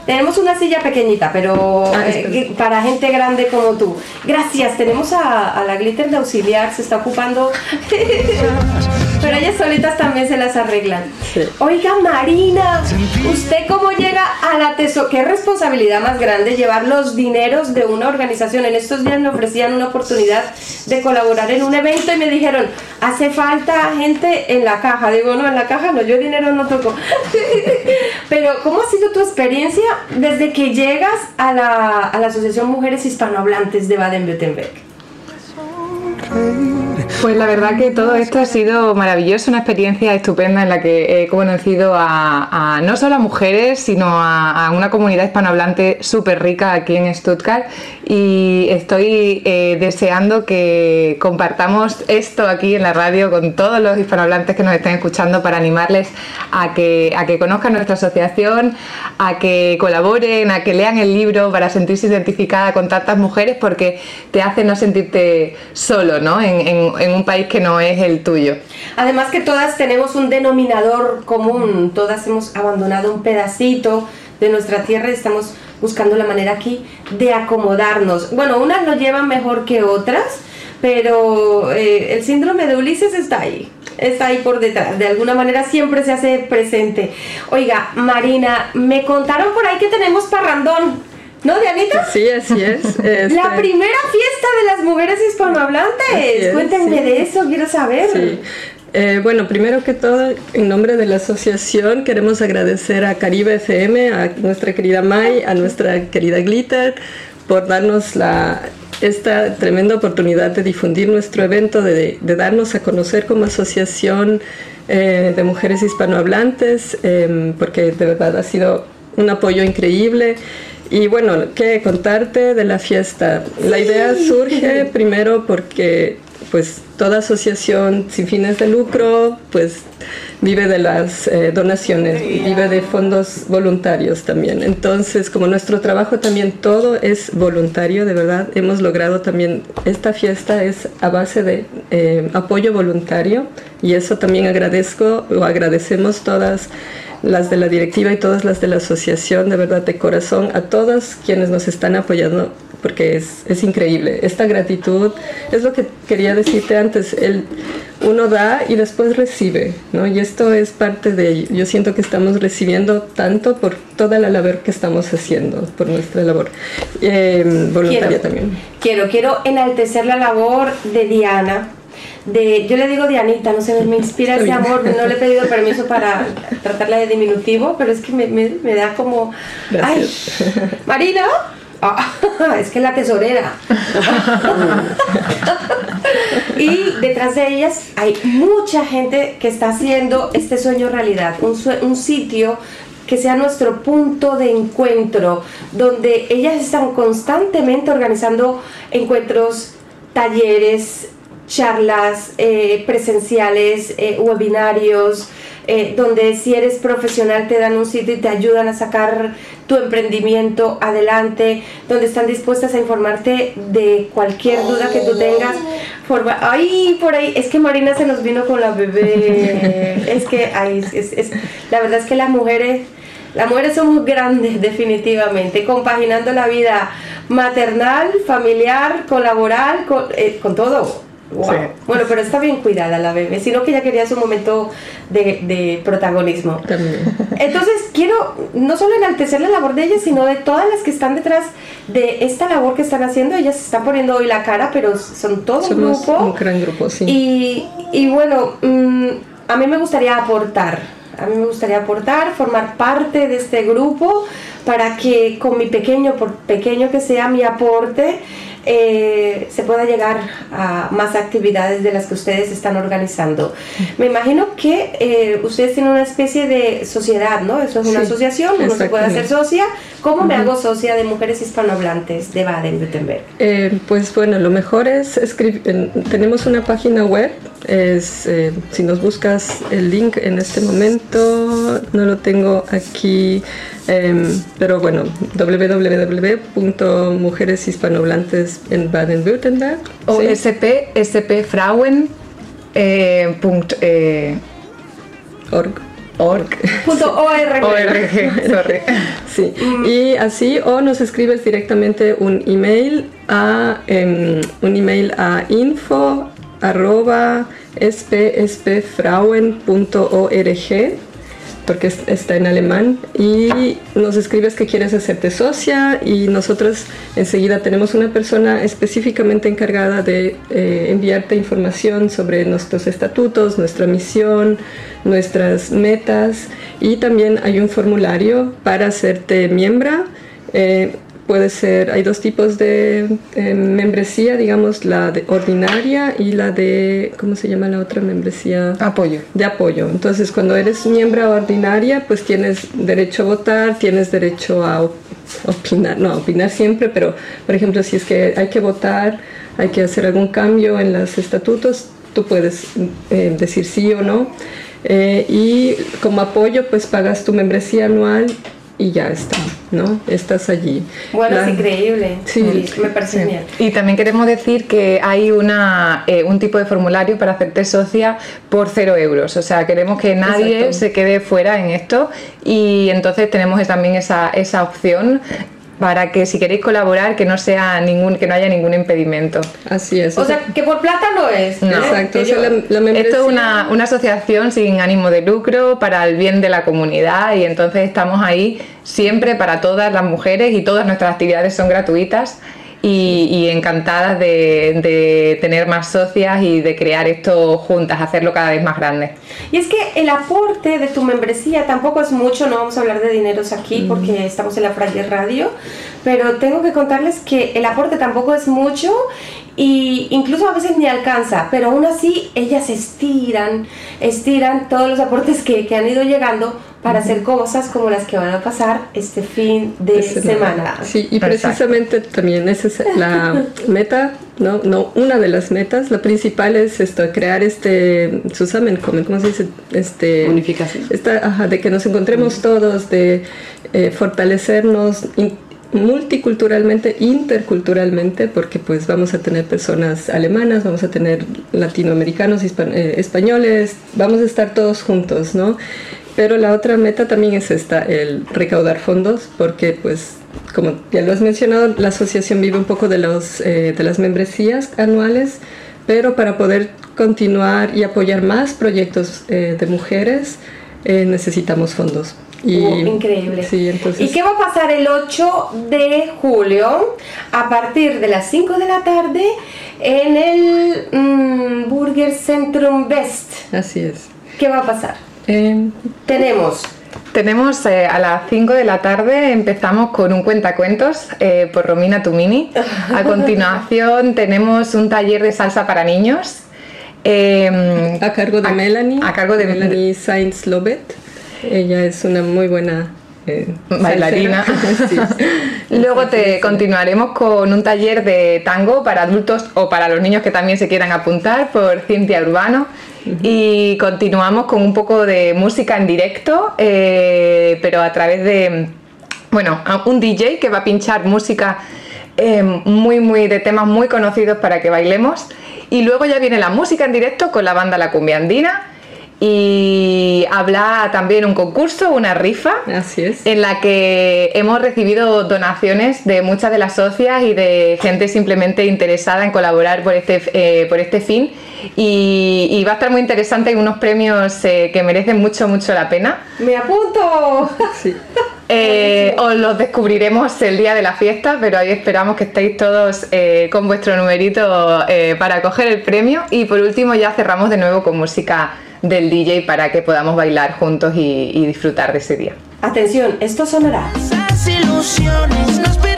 Tenemos una silla pequeñita, pero Ah, eh, para gente grande como tú. Gracias, tenemos a, a la glitter de auxiliar, se está ocupando. pero ellas solitas también se las arreglan. Sí. Oiga, Marina, ¿usted cómo llega a la teso eso, qué responsabilidad más grande llevar los dineros de una organización. En estos días me ofrecían una oportunidad de colaborar en un evento y me dijeron, hace falta gente en la caja. Digo, no, en la caja no, yo dinero no toco. Pero, ¿cómo ha sido tu experiencia desde que llegas a la, a la Asociación Mujeres Hispanohablantes de Baden-Württemberg? Pues la verdad que todo esto ha sido maravilloso, una experiencia estupenda en la que he conocido a, a no solo a mujeres, sino a, a una comunidad hispanohablante súper rica aquí en Stuttgart y estoy eh, deseando que compartamos esto aquí en la radio con todos los hispanohablantes que nos estén escuchando para animarles a que, a que conozcan nuestra asociación, a que colaboren, a que lean el libro para sentirse identificada con tantas mujeres porque te hace no sentirte solo ¿no? en, en- en un país que no es el tuyo. Además que todas tenemos un denominador común, todas hemos abandonado un pedacito de nuestra tierra y estamos buscando la manera aquí de acomodarnos. Bueno, unas lo llevan mejor que otras, pero eh, el síndrome de Ulises está ahí, está ahí por detrás, de alguna manera siempre se hace presente. Oiga, Marina, me contaron por ahí que tenemos parrandón. ¿No, Dianita? Sí, así es. Este- La primera fiesta de las mujeres hispanohablantes. Es, Cuéntenme sí. de eso, quiero saber. Sí. Eh, bueno, primero que todo, en nombre de la asociación queremos agradecer a Caribe FM, a nuestra querida Mai, a nuestra querida Glitter, por darnos la, esta tremenda oportunidad de difundir nuestro evento, de, de darnos a conocer como asociación eh, de mujeres hispanohablantes, eh, porque de verdad ha sido un apoyo increíble. Y bueno, ¿qué contarte de la fiesta? La idea surge primero porque pues toda asociación sin fines de lucro pues vive de las eh, donaciones, vive de fondos voluntarios también. Entonces, como nuestro trabajo también todo es voluntario, de verdad hemos logrado también, esta fiesta es a base de eh, apoyo voluntario y eso también agradezco o agradecemos todas las de la directiva y todas las de la asociación, de verdad de corazón, a todas quienes nos están apoyando, porque es, es increíble. Esta gratitud es lo que quería decirte antes, el, uno da y después recibe, ¿no? Y esto es parte de ello. Yo siento que estamos recibiendo tanto por toda la labor que estamos haciendo, por nuestra labor eh, voluntaria Quiero. también. Quiero, quiero enaltecer la labor de Diana. De, yo le digo Dianita, no sé, me inspira ese amor, no le he pedido permiso para tratarla de diminutivo, pero es que me, me- me da como, ay, Marina, Ah, es que la tesorera. y detrás de ellas hay mucha gente que está haciendo este sueño realidad, un, sue- un sitio que sea nuestro punto de encuentro, donde ellas están constantemente organizando encuentros, talleres, charlas eh, presenciales, eh, webinarios, eh, donde si eres profesional te dan un sitio y te ayudan a sacar tu emprendimiento adelante, donde están dispuestas a informarte de cualquier duda que tú tengas. Forma- ay, por ahí, es que Marina se nos vino con la bebé. es que, ay, es- es- la verdad es que las mujeres, las mujeres somos grandes definitivamente, compaginando la vida maternal, familiar, con laboral, con, eh, con todo. Wow. Sí. Bueno, pero está bien cuidada la bebé, sino que ella quería su momento de, de protagonismo. Entonces, quiero no solo enaltecer la labor de ellas, sino de todas las que están detrás de esta labor que están haciendo. Ellas están poniendo hoy la cara, pero son todo un Somos grupo. un gran grupo, sí. Y, y bueno, mm, a mí me gustaría aportar, a mí me gustaría aportar, formar parte de este grupo para que con mi pequeño, por pequeño que sea mi aporte, eh, se pueda llegar a más actividades de las que ustedes están organizando. Me imagino que eh, ustedes tienen una especie de sociedad, ¿no? Eso es una Sí, asociación, uno se puede hacer socia. ¿Cómo me Ujú. hago socia de mujeres hispanohablantes de Baden-Württemberg? Eh, pues bueno, lo mejor es escribir. Tenemos una página web. Es, eh, si nos buscas el link en este momento, no lo tengo aquí, em, pero bueno, www.mujereshispanohablantes en Baden-Württemberg. O Sí. SP, SP Frauen, eh, eh, org. org. Punto ORG. ORG, sorry. Sí, y así o nos escribes directamente un email a em, un email a info arroba spspfrauen.org porque es- está en alemán, y nos escribes que quieres hacerte socia y nosotros enseguida tenemos una persona específicamente encargada de eh, enviarte información sobre nuestros estatutos, nuestra misión, nuestras metas y también hay un formulario para hacerte miembro. Eh, puede ser, hay dos tipos de eh, membresía, digamos, la de ordinaria y la de, ¿cómo se llama la otra membresía? Apoyo. De apoyo. Entonces, cuando eres miembro ordinaria, pues tienes derecho a votar, tienes derecho a op- opinar, no, a opinar siempre, pero, por ejemplo, si es que hay que votar, hay que hacer algún cambio en los estatutos, tú puedes eh, decir sí o no. Eh, y como apoyo, pues pagas tu membresía anual y ya está, ¿no? Estás allí. Bueno, La- es increíble. Sí. me parece Sí. genial. Y también queremos decir que hay una, eh, un tipo de formulario para hacerte socia por cero euros. O sea, queremos que nadie Exacto. se quede fuera en esto y entonces tenemos también esa, esa opción para que si queréis colaborar que no sea ningún que no haya ningún impedimento. Así es. O sea, que por plata no es. No. Exacto, o sea, la- la membresía- Esto es una, una asociación sin ánimo de lucro para el bien de la comunidad y entonces estamos ahí siempre para todas las mujeres y todas nuestras actividades son gratuitas y, y encantadas de, de tener más socias y de crear esto juntas, hacerlo cada vez más grande. Y es que el aporte de tu membresía tampoco es mucho, no vamos a hablar de dineros aquí porque estamos en la Friday Radio, pero tengo que contarles que el aporte tampoco es mucho y incluso a veces ni alcanza, pero aún así ellas estiran, estiran todos los aportes que, que han ido llegando para hacer cosas como las que van a pasar este fin de es semana. la- Sí, y precisamente también esa es la meta, no, no, una de las metas, la principal es esto, crear este Zusammenkommen, ¿cómo se dice? Este, Unificación. esta, ajá, de que nos encontremos todos, de eh, fortalecernos in- multiculturalmente, interculturalmente, porque pues vamos a tener personas alemanas, vamos a tener latinoamericanos, eh, españoles, vamos a estar todos juntos, ¿no? Pero la otra meta también es esta, el recaudar fondos, porque pues como ya lo has mencionado, la asociación vive un poco de, los, eh, de las membresías anuales, pero para poder continuar y apoyar más proyectos eh, de mujeres eh, necesitamos fondos. Y, Oh, increíble. Sí, entonces... ¿Y qué va a pasar el 8 de julio a partir de las 5 de la tarde en el mm, Burger Centrum West? Así es. ¿Qué va a pasar? Eh, Tenemos Tenemos eh, a las 5 de la tarde, empezamos con un cuentacuentos eh, por Romina Tumini. A continuación tenemos un taller de salsa para niños. Eh, a cargo de Melanie. A cargo de Melanie Sainz Lobet. Ella es una muy buena eh, bailarina. Sí. Luego te continuaremos con un taller de tango para adultos o para los niños que también se quieran apuntar por Cintia Urbano. Y continuamos con un poco de música en directo, eh, pero a través de, bueno, un DJ que va a pinchar música eh, muy, muy de temas muy conocidos para que bailemos. Y luego ya viene la música en directo con la banda La Cumbia Andina y habla también un concurso, una rifa, en la que hemos recibido donaciones de muchas de las socias y de gente simplemente interesada en colaborar por este, eh, por este fin. Y, y va a estar muy interesante, hay unos premios eh, que merecen mucho, mucho la pena. ¡Me apunto! Eh, os los descubriremos el día de la fiesta, pero ahí esperamos que estéis todos eh, con vuestro numerito eh, para coger el premio. Y por último ya cerramos de nuevo con música del DJ para que podamos bailar juntos y, y disfrutar de ese día. Atención, esto sonará. Esas ilusiones, no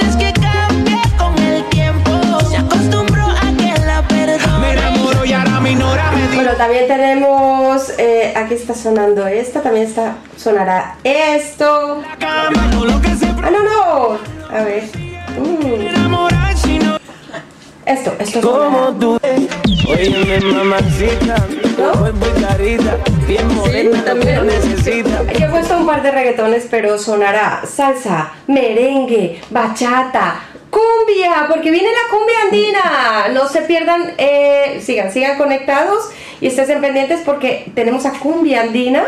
Bueno, también tenemos, eh, aquí está sonando esta, también está, sonará esto. Ah, no, no. A ver. Mm. Esto, esto Como sonará. tú, oye, mamacita, tu cuerpo y carita, bien morena, lo que necesita. Yo he puesto un par de reggaetones, pero sonará salsa, merengue, bachata, cumbia porque viene la cumbia andina. No se pierdan, eh, sigan, sigan conectados y estén pendientes porque tenemos a cumbia andina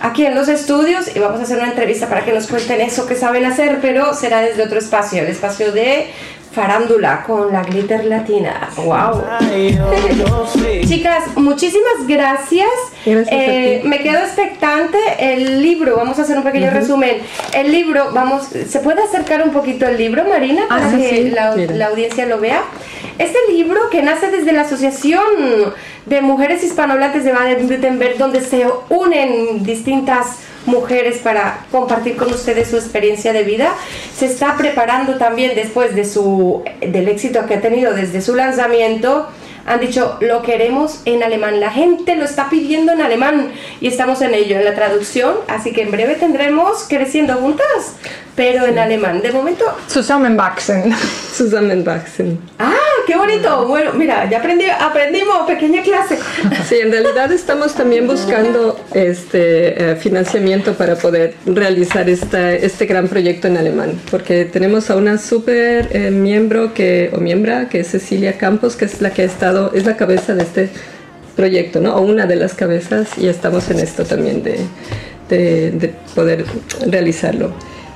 aquí en los estudios y vamos a hacer una entrevista para que nos cuenten eso que saben hacer, pero será desde otro espacio, el espacio de farándula con la glitter latina. ¡Wow! Chicas, muchísimas gracias. Eh, me quedo expectante. El libro, vamos a hacer un pequeño resumen. El libro, vamos, ¿se puede acercar un poquito el libro, Marina, para Ah, que sí, la audiencia lo vea? Este libro que nace desde la Asociación de Mujeres Hispanohablantes de Baden-Württemberg, donde se unen distintas mujeres para compartir con ustedes su experiencia de vida. Se está preparando también después de su, del éxito que ha tenido desde su lanzamiento. Han dicho, lo queremos en alemán. La gente lo está pidiendo en alemán y estamos en ello, en la traducción. Así que en breve tendremos Creciendo Juntas, pero en alemán. De momento... Zusammenwachsen. Zusammenwachsen. ¡Ah, qué bonito! Bueno, mira, ya aprendí, aprendimos, pequeña clase. Sí, en realidad estamos también buscando este eh, financiamiento para poder realizar esta, este gran proyecto en alemán, porque tenemos a una súper eh, miembro que, o miembra que es Cecilia Campos, que es la que ha estado, es la cabeza de este proyecto, ¿no? O una de las cabezas, y estamos en esto también de, de, de poder realizarlo.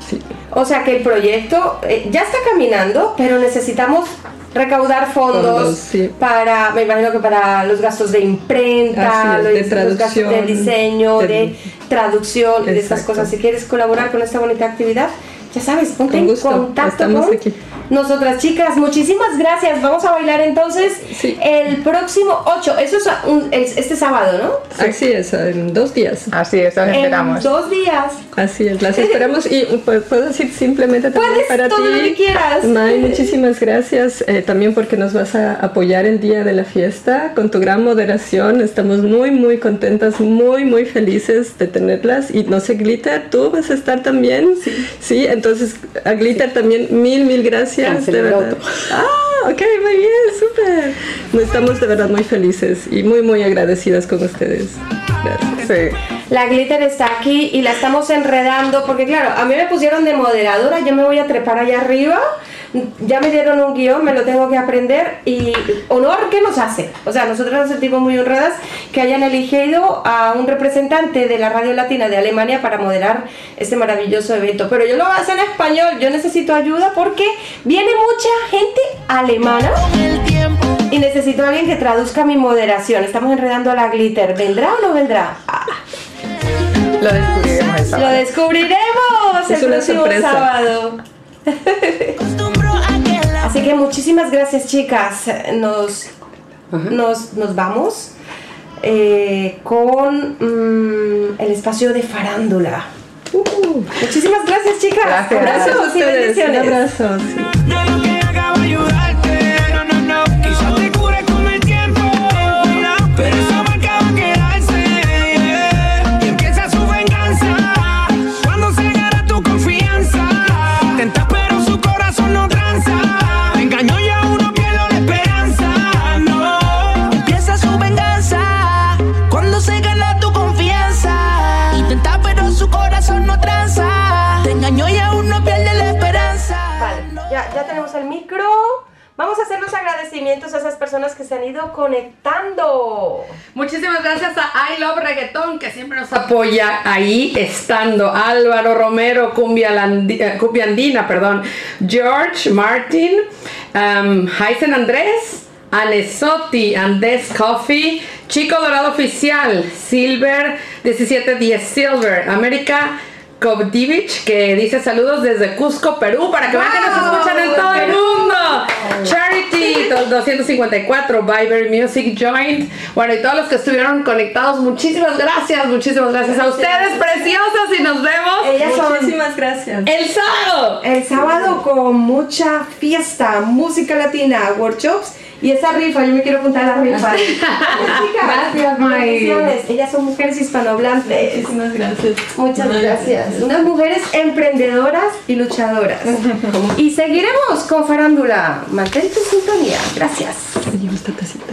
Sí. O sea que el proyecto eh, ya está caminando, pero necesitamos recaudar fondos, Fondos, sí. para, me imagino que para los gastos de imprenta, es, los, de los gastos de traducción, diseño, de, de- traducción de estas cosas. Si quieres colaborar con esta bonita actividad, ya sabes, ponte Con en contacto estamos con aquí. Nosotras chicas. Muchísimas gracias. Vamos a bailar entonces el próximo 8, eso es un- es este sábado, ¿no? Así es, en dos días. Así es, las En esperamos. dos días. Así es, las esperamos y pu- puedo decir simplemente también Puedes para todo ti. lo que quieras. May, muchísimas gracias eh, también porque nos vas a apoyar el día de la fiesta con tu gran moderación. Estamos muy, muy contentas, muy, muy felices de tenerlas. Y no sé, Glitter, tú vas a estar también. Sí, entonces a Glitter también mil, mil gracias. De Cancelé el verdad. Ah, ok, muy bien, súper. No, Estamos de verdad muy felices y muy, muy agradecidas con ustedes. Gracias. La glitter está aquí y la estamos enredando porque claro, a mí me pusieron de moderadora, yo me voy a trepar allá arriba, ya me dieron un guion, me lo tengo que aprender y honor que nos hace. O sea, nosotros nos sentimos muy honradas que hayan elegido a un representante de la Radio Latina de Alemania para moderar este maravilloso evento. Pero yo lo voy a hacer en español, yo necesito ayuda porque viene mucha gente alemana y necesito a alguien que traduzca mi moderación. Estamos enredando a la glitter. ¿Vendrá o no vendrá? Ah. Lo descubriremos el Lo sábado. descubriremos Es el una próximo sorpresa. sábado. Así que muchísimas gracias, chicas. Nos, nos, nos vamos eh, con mm, el espacio de farándula. Uh, muchísimas gracias, chicas. Gracias. Gracias a Abrazos y bendiciones. abrazo. sí. Tenemos el micro. Vamos a hacer los agradecimientos a esas personas que se han ido conectando. Muchísimas gracias a I Love Reggaeton que siempre nos apoya ahí estando. Álvaro Romero, Cumbia, eh, Andina, perdón. George Martin, um, Heisen Andrés, Anesotti, Andes Coffee, Chico Dorado Oficial, Silver 1710 Silver, América Kovdivich, que dice saludos desde Cusco, Perú, para que vean que nos ¡Wow! escuchan en todo el mundo. Charity 254, Viber Music Joint. Bueno, y todos los que estuvieron conectados, muchísimas gracias, muchísimas gracias a ustedes, preciosas, y nos vemos Ellas son Muchísimas gracias. el sábado. el sábado con mucha fiesta, música latina, workshops y esa rifa. Yo me quiero apuntar a la rifa. Gracias, May. Ellas son mujeres hispanohablantes. Muchísimas gracias. Muchas gracias. Unas mujeres emprendedoras y luchadoras. y seguiremos con Farándula. Mantén tu sintonía. Gracias. Llevo esta tacita.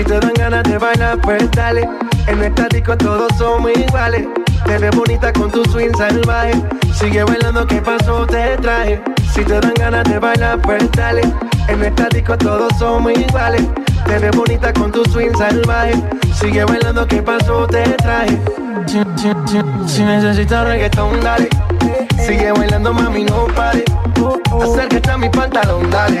Si te dan ganas de bailar, pues dale. En esta disco todos somos iguales. Te ves bonita con tu swing salvaje. Sigue bailando, ¿qué pasó? Te traje. Si te dan ganas de bailar, pues dale. En esta disco todos somos iguales. Te ves bonita con tu swing salvaje. Sigue bailando, ¿qué pasó? Te traje. Si, si, si, si necesitas reggaetón, dale. Sigue bailando, mami, no pare. Acércate a mi pantalón, dale.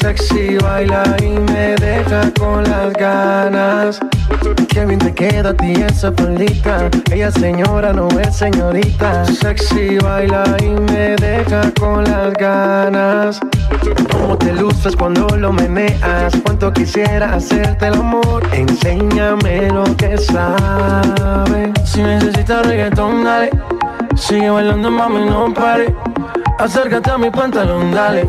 Sexy baila y me deja con las ganas. Qué bien te queda a ti esa faldita. Ella señora no es señorita. Sexy baila y me deja con las ganas. Cómo te luces cuando lo meneas. Cuánto quisiera hacerte el amor. Enséñame lo que sabes. Si necesitas reggaetón, dale. Sigue bailando, mami, no pare. Acércate a mi pantalón, dale.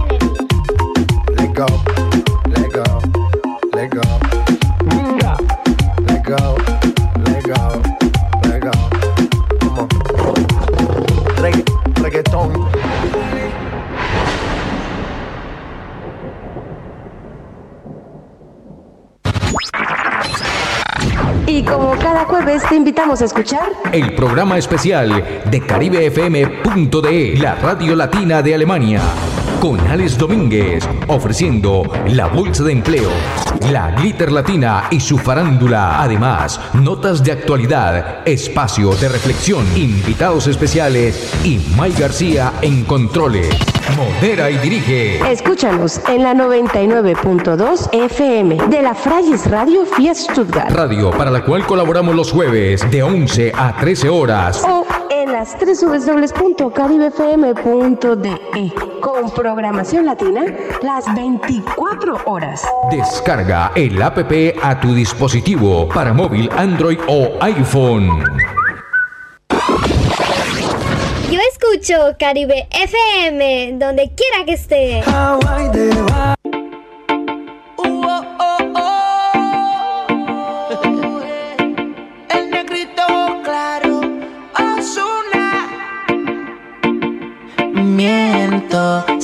Let go. Let go. Let go. Let go. Let go. Let go. Come on. Regga reggaetón. Y como cada jueves te invitamos a escuchar El programa especial de CaribeFM.de, la radio latina de Alemania. Con Alex Domínguez, ofreciendo la bolsa de empleo, la glitter latina y su farándula. Además, notas de actualidad, espacio de reflexión, invitados especiales y Mike García en controles. Modera y dirige. Escúchanos en la 99.2 FM de la Frayes Radio Fiat Stuttgart Radio para la cual colaboramos los jueves de 11 a 13 horas. o las www.caribefm.de con programación latina las 24 horas. Descarga el app a tu dispositivo para móvil, Android o iPhone. Yo escucho Caribe FM donde quiera que esté.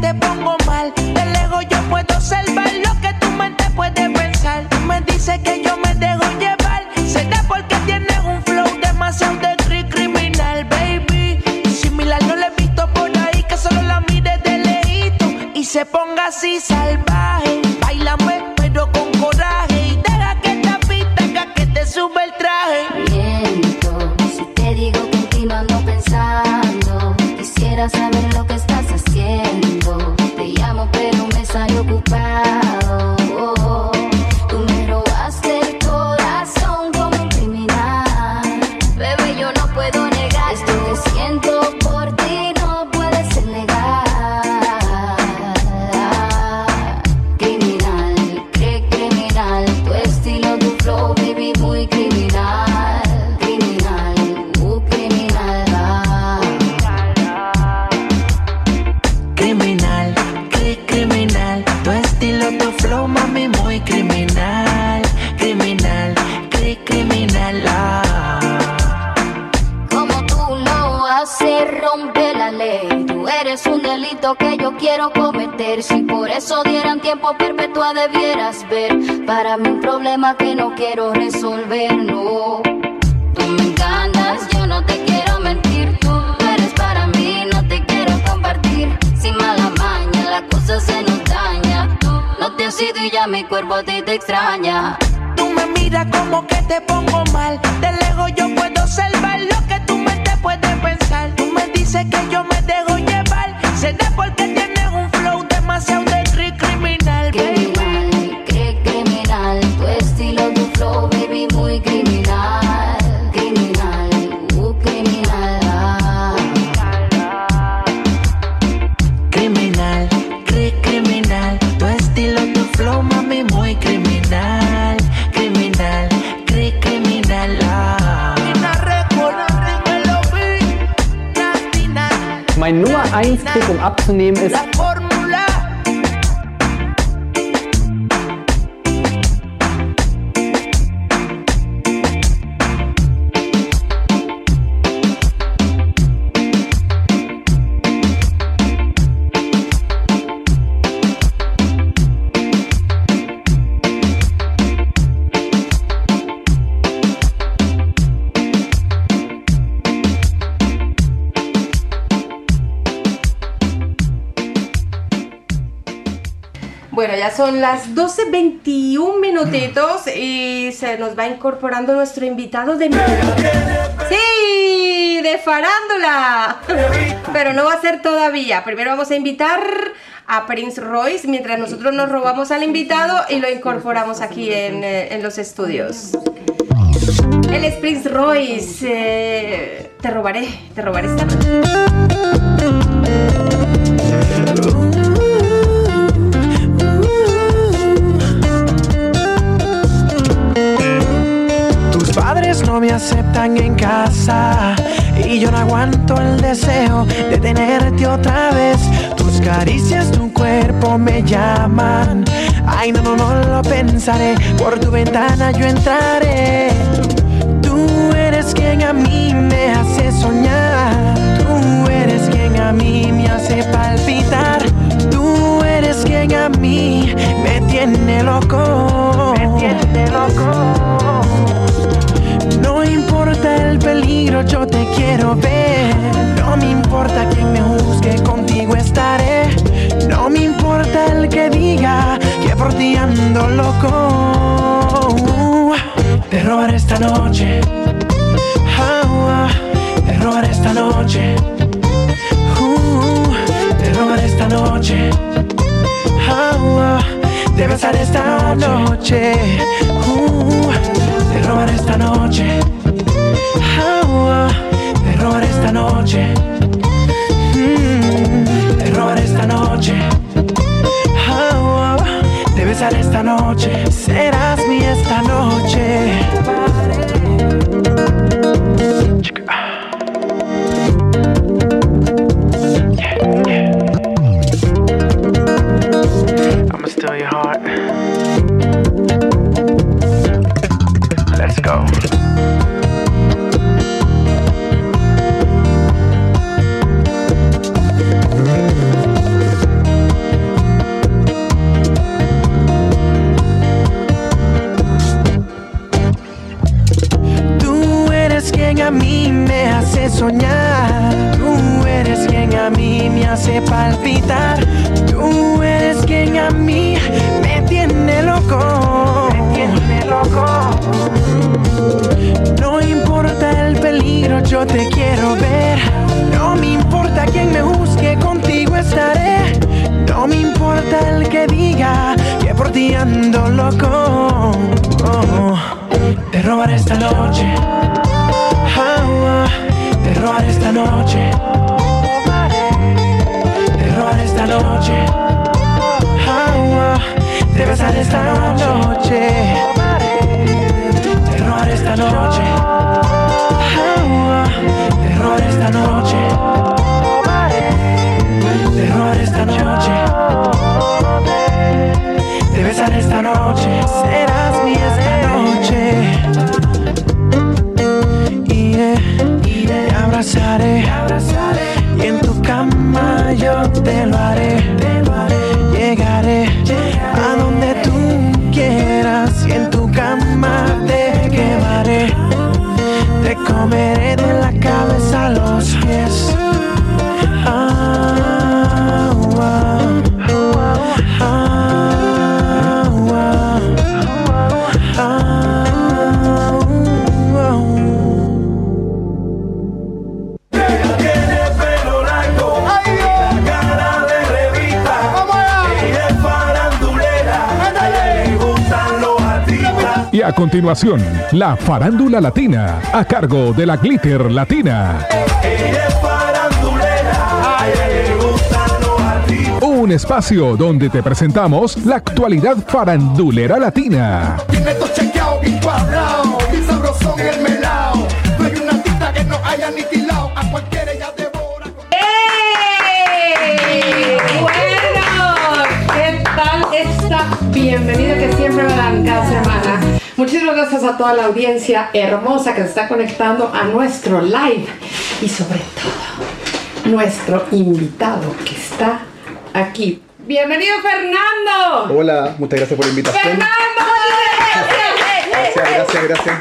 Te pongo son las 12.21 minutitos y se nos va incorporando nuestro invitado de... Sí, de farándula. Pero no va a ser todavía. Primero vamos a invitar a Prince Royce mientras nosotros nos robamos al invitado y lo incorporamos aquí en, eh, en los estudios. Él es Prince Royce. eh, te robaré, te robaré esta. Aceptan en casa y yo no aguanto el deseo de tenerte otra vez. Tus caricias, tu cuerpo me llaman. Ay, no, no, no lo pensaré. Por tu ventana yo entraré. Tú eres quien a mí me hace soñar. Quiero ver. No me importa quién me juzgue, contigo estaré. No me importa el que diga que por ti ando loco. Te robaré esta noche. Te robaré esta noche. Te robaré esta noche. Te besaré esta noche. Te robaré esta noche. Robaré esta noche. Mm, robaré esta noche. Ah, ah, te besaré esta noche. Serás mi esta noche. Continuación, la farándula latina, a cargo de la Glitter Latina. Un espacio donde te presentamos la actualidad farandulera latina. Muchísimas gracias a toda la audiencia hermosa que se está conectando a nuestro live y sobre todo nuestro invitado que está aquí. Bienvenido Fernando. Hola, muchas gracias por la invitación. Fernando. Gracias, gracias, gracias.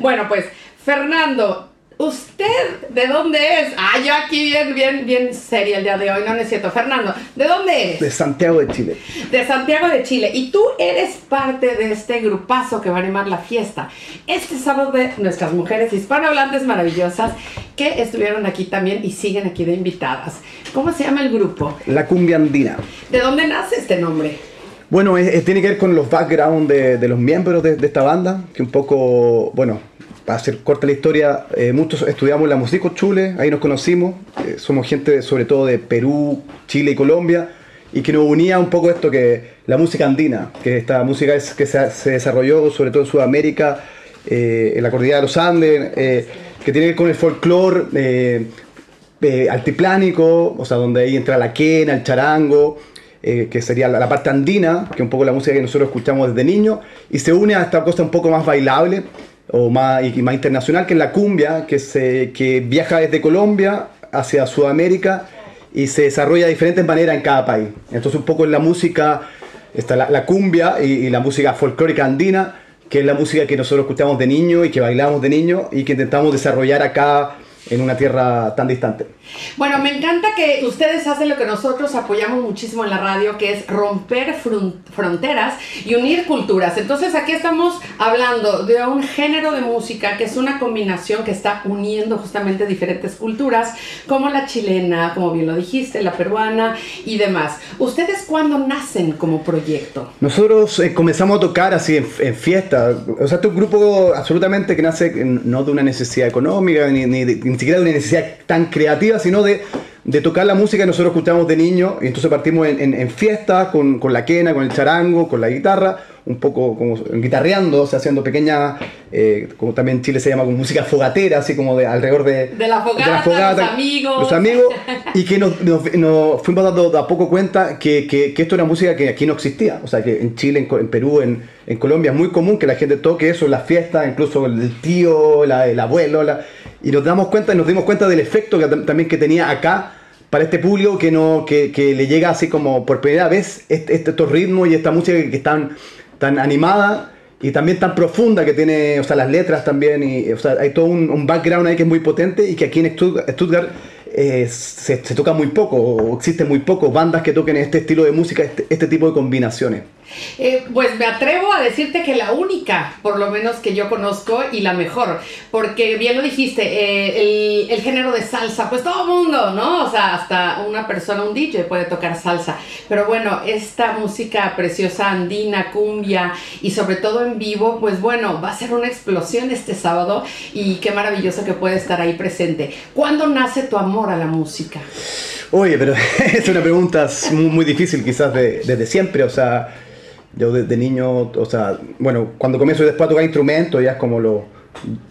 Bueno, pues, Fernando, ¿usted de dónde es? Ah, yo aquí bien, bien, bien seria el día de hoy, no no es cierto. Fernando, ¿de dónde eres? De Santiago de Chile. De Santiago de Chile. Y tú eres parte de este grupazo que va a animar la fiesta. Este sábado de nuestras mujeres hispanohablantes maravillosas que estuvieron aquí también y siguen aquí de invitadas. ¿Cómo se llama el grupo? La cumbia andina. ¿De dónde nace este nombre? Bueno, es- es- tiene que ver con los background de, de los miembros de, de esta banda, que un poco, bueno, para hacer corta la historia, eh, muchos estudiamos la música Chule, ahí nos conocimos, eh, somos gente sobre todo de Perú, Chile y Colombia, y que nos unía un poco esto que la música andina, que esta música es, que se, se desarrolló sobre todo en Sudamérica, eh, en la cordillera de los Andes, eh, que tiene que ver con el folclore eh, eh, altiplánico, o sea, donde ahí entra la quena, el charango, eh, que sería la, la parte andina, que es un poco la música que nosotros escuchamos desde niños, y se une a esta cosa un poco más bailable o más, y más internacional, que es la cumbia, que, se, que viaja desde Colombia hacia Sudamérica y se desarrolla de diferentes maneras en cada país. Entonces un poco en la música está la, cumbia y, y la música folclórica andina, que es la música que nosotros escuchamos de niño y que bailamos de niño y que intentamos desarrollar acá en una tierra tan distante. Bueno, me encanta que ustedes hacen lo que nosotros apoyamos muchísimo en la radio, que es romper fronteras y unir culturas. Entonces aquí estamos hablando de un género de música que es una combinación que está uniendo justamente diferentes culturas, como la chilena, como bien lo dijiste, la peruana y demás. ¿Ustedes cuándo nacen como proyecto? Nosotros eh, comenzamos a tocar así en, en fiesta. O sea, este es un grupo absolutamente que nace no de una necesidad económica, ni, ni ni siquiera de una necesidad tan creativa, sino de, de tocar la música que nosotros escuchamos de niño. Y entonces partimos en, en, en fiestas con, con la quena, con el charango, con la guitarra, un poco como guitarreando, o sea, haciendo pequeñas, eh, como también en Chile se llama, como música fogatera, así como de alrededor de, De la fogata, los amigos. los amigos, y que nos, nos- nos fuimos dando de a poco cuenta que, que- que esto era música que aquí no existía. O sea, que en Chile, en, Perú, en, en Colombia es muy común que la gente toque eso en las fiestas, incluso el tío, la- el abuelo, la- y nos damos cuenta, nos dimos cuenta del efecto que tam- también que tenía acá para este público que no que, que le llega así como por primera vez este, este- estos ritmos y esta música que están tan animada y también tan profunda que tiene, o sea, las letras también, y, o sea, hay todo un, un background ahí que es muy potente y que aquí en Stutt- Stuttgart eh, se, se toca muy poco, o existen muy pocos bandas que toquen este estilo de música, este, este tipo de combinaciones. Eh, pues me atrevo a decirte que la única, por lo menos que yo conozco, y la mejor, porque bien lo dijiste, eh, el, género de salsa, pues todo mundo, ¿no? O sea, hasta una persona, un DJ puede tocar salsa, pero bueno, esta música preciosa andina, cumbia, y sobre todo en vivo, pues bueno, va a ser una explosión este sábado, y qué maravilloso que puede estar ahí presente. ¿Cuándo nace tu amor a la música? Oye, pero es una pregunta muy, difícil quizás de- desde siempre, o sea, yo desde niño, o sea, bueno, cuando comienzo después a tocar instrumentos, ya es como los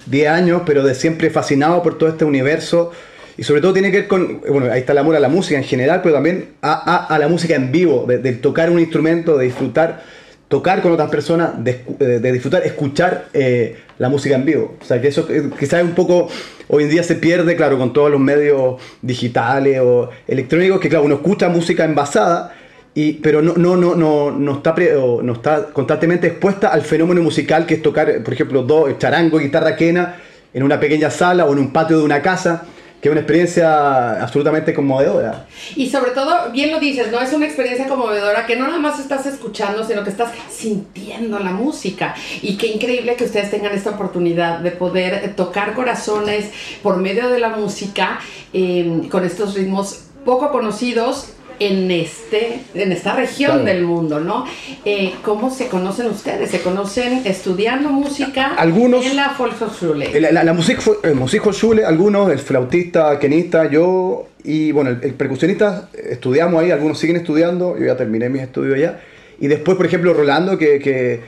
10 años, pero de siempre fascinado por todo este universo, y sobre todo tiene que ver con, bueno, ahí está el amor a la música en general, pero también a, a- a la música en vivo, de, tocar un instrumento, de disfrutar, tocar con otras personas, de, eh, de disfrutar, escuchar eh, la música en vivo. O sea, que eso eh, quizás un poco hoy en día se pierde, claro, con todos los medios digitales o electrónicos, que claro, uno escucha música envasada, y, pero no, no, no, no, no, está, pre- no está constantemente expuesta al fenómeno musical que es tocar, por ejemplo, dos charango, guitarra quena en una pequeña sala o en un patio de una casa, que es una experiencia absolutamente conmovedora. Y sobre todo, bien lo dices, ¿no? Es una experiencia conmovedora que no nada más estás escuchando, sino que estás sintiendo la música. Y qué increíble que ustedes tengan esta oportunidad de poder tocar corazones por medio de la música eh, con estos ritmos poco conocidos en este en esta región Claro. del mundo, ¿no? Eh, ¿Cómo se conocen ustedes? ¿Se conocen estudiando música Algunos- en la Volkshochschule? La, la, la música fue, el Musikhochschule, algunos, el flautista, kenista, yo y bueno, el, el percusionista, eh, estudiamos ahí, algunos siguen estudiando, yo ya terminé mis estudios allá. Y después, por ejemplo, Rolando, que, que,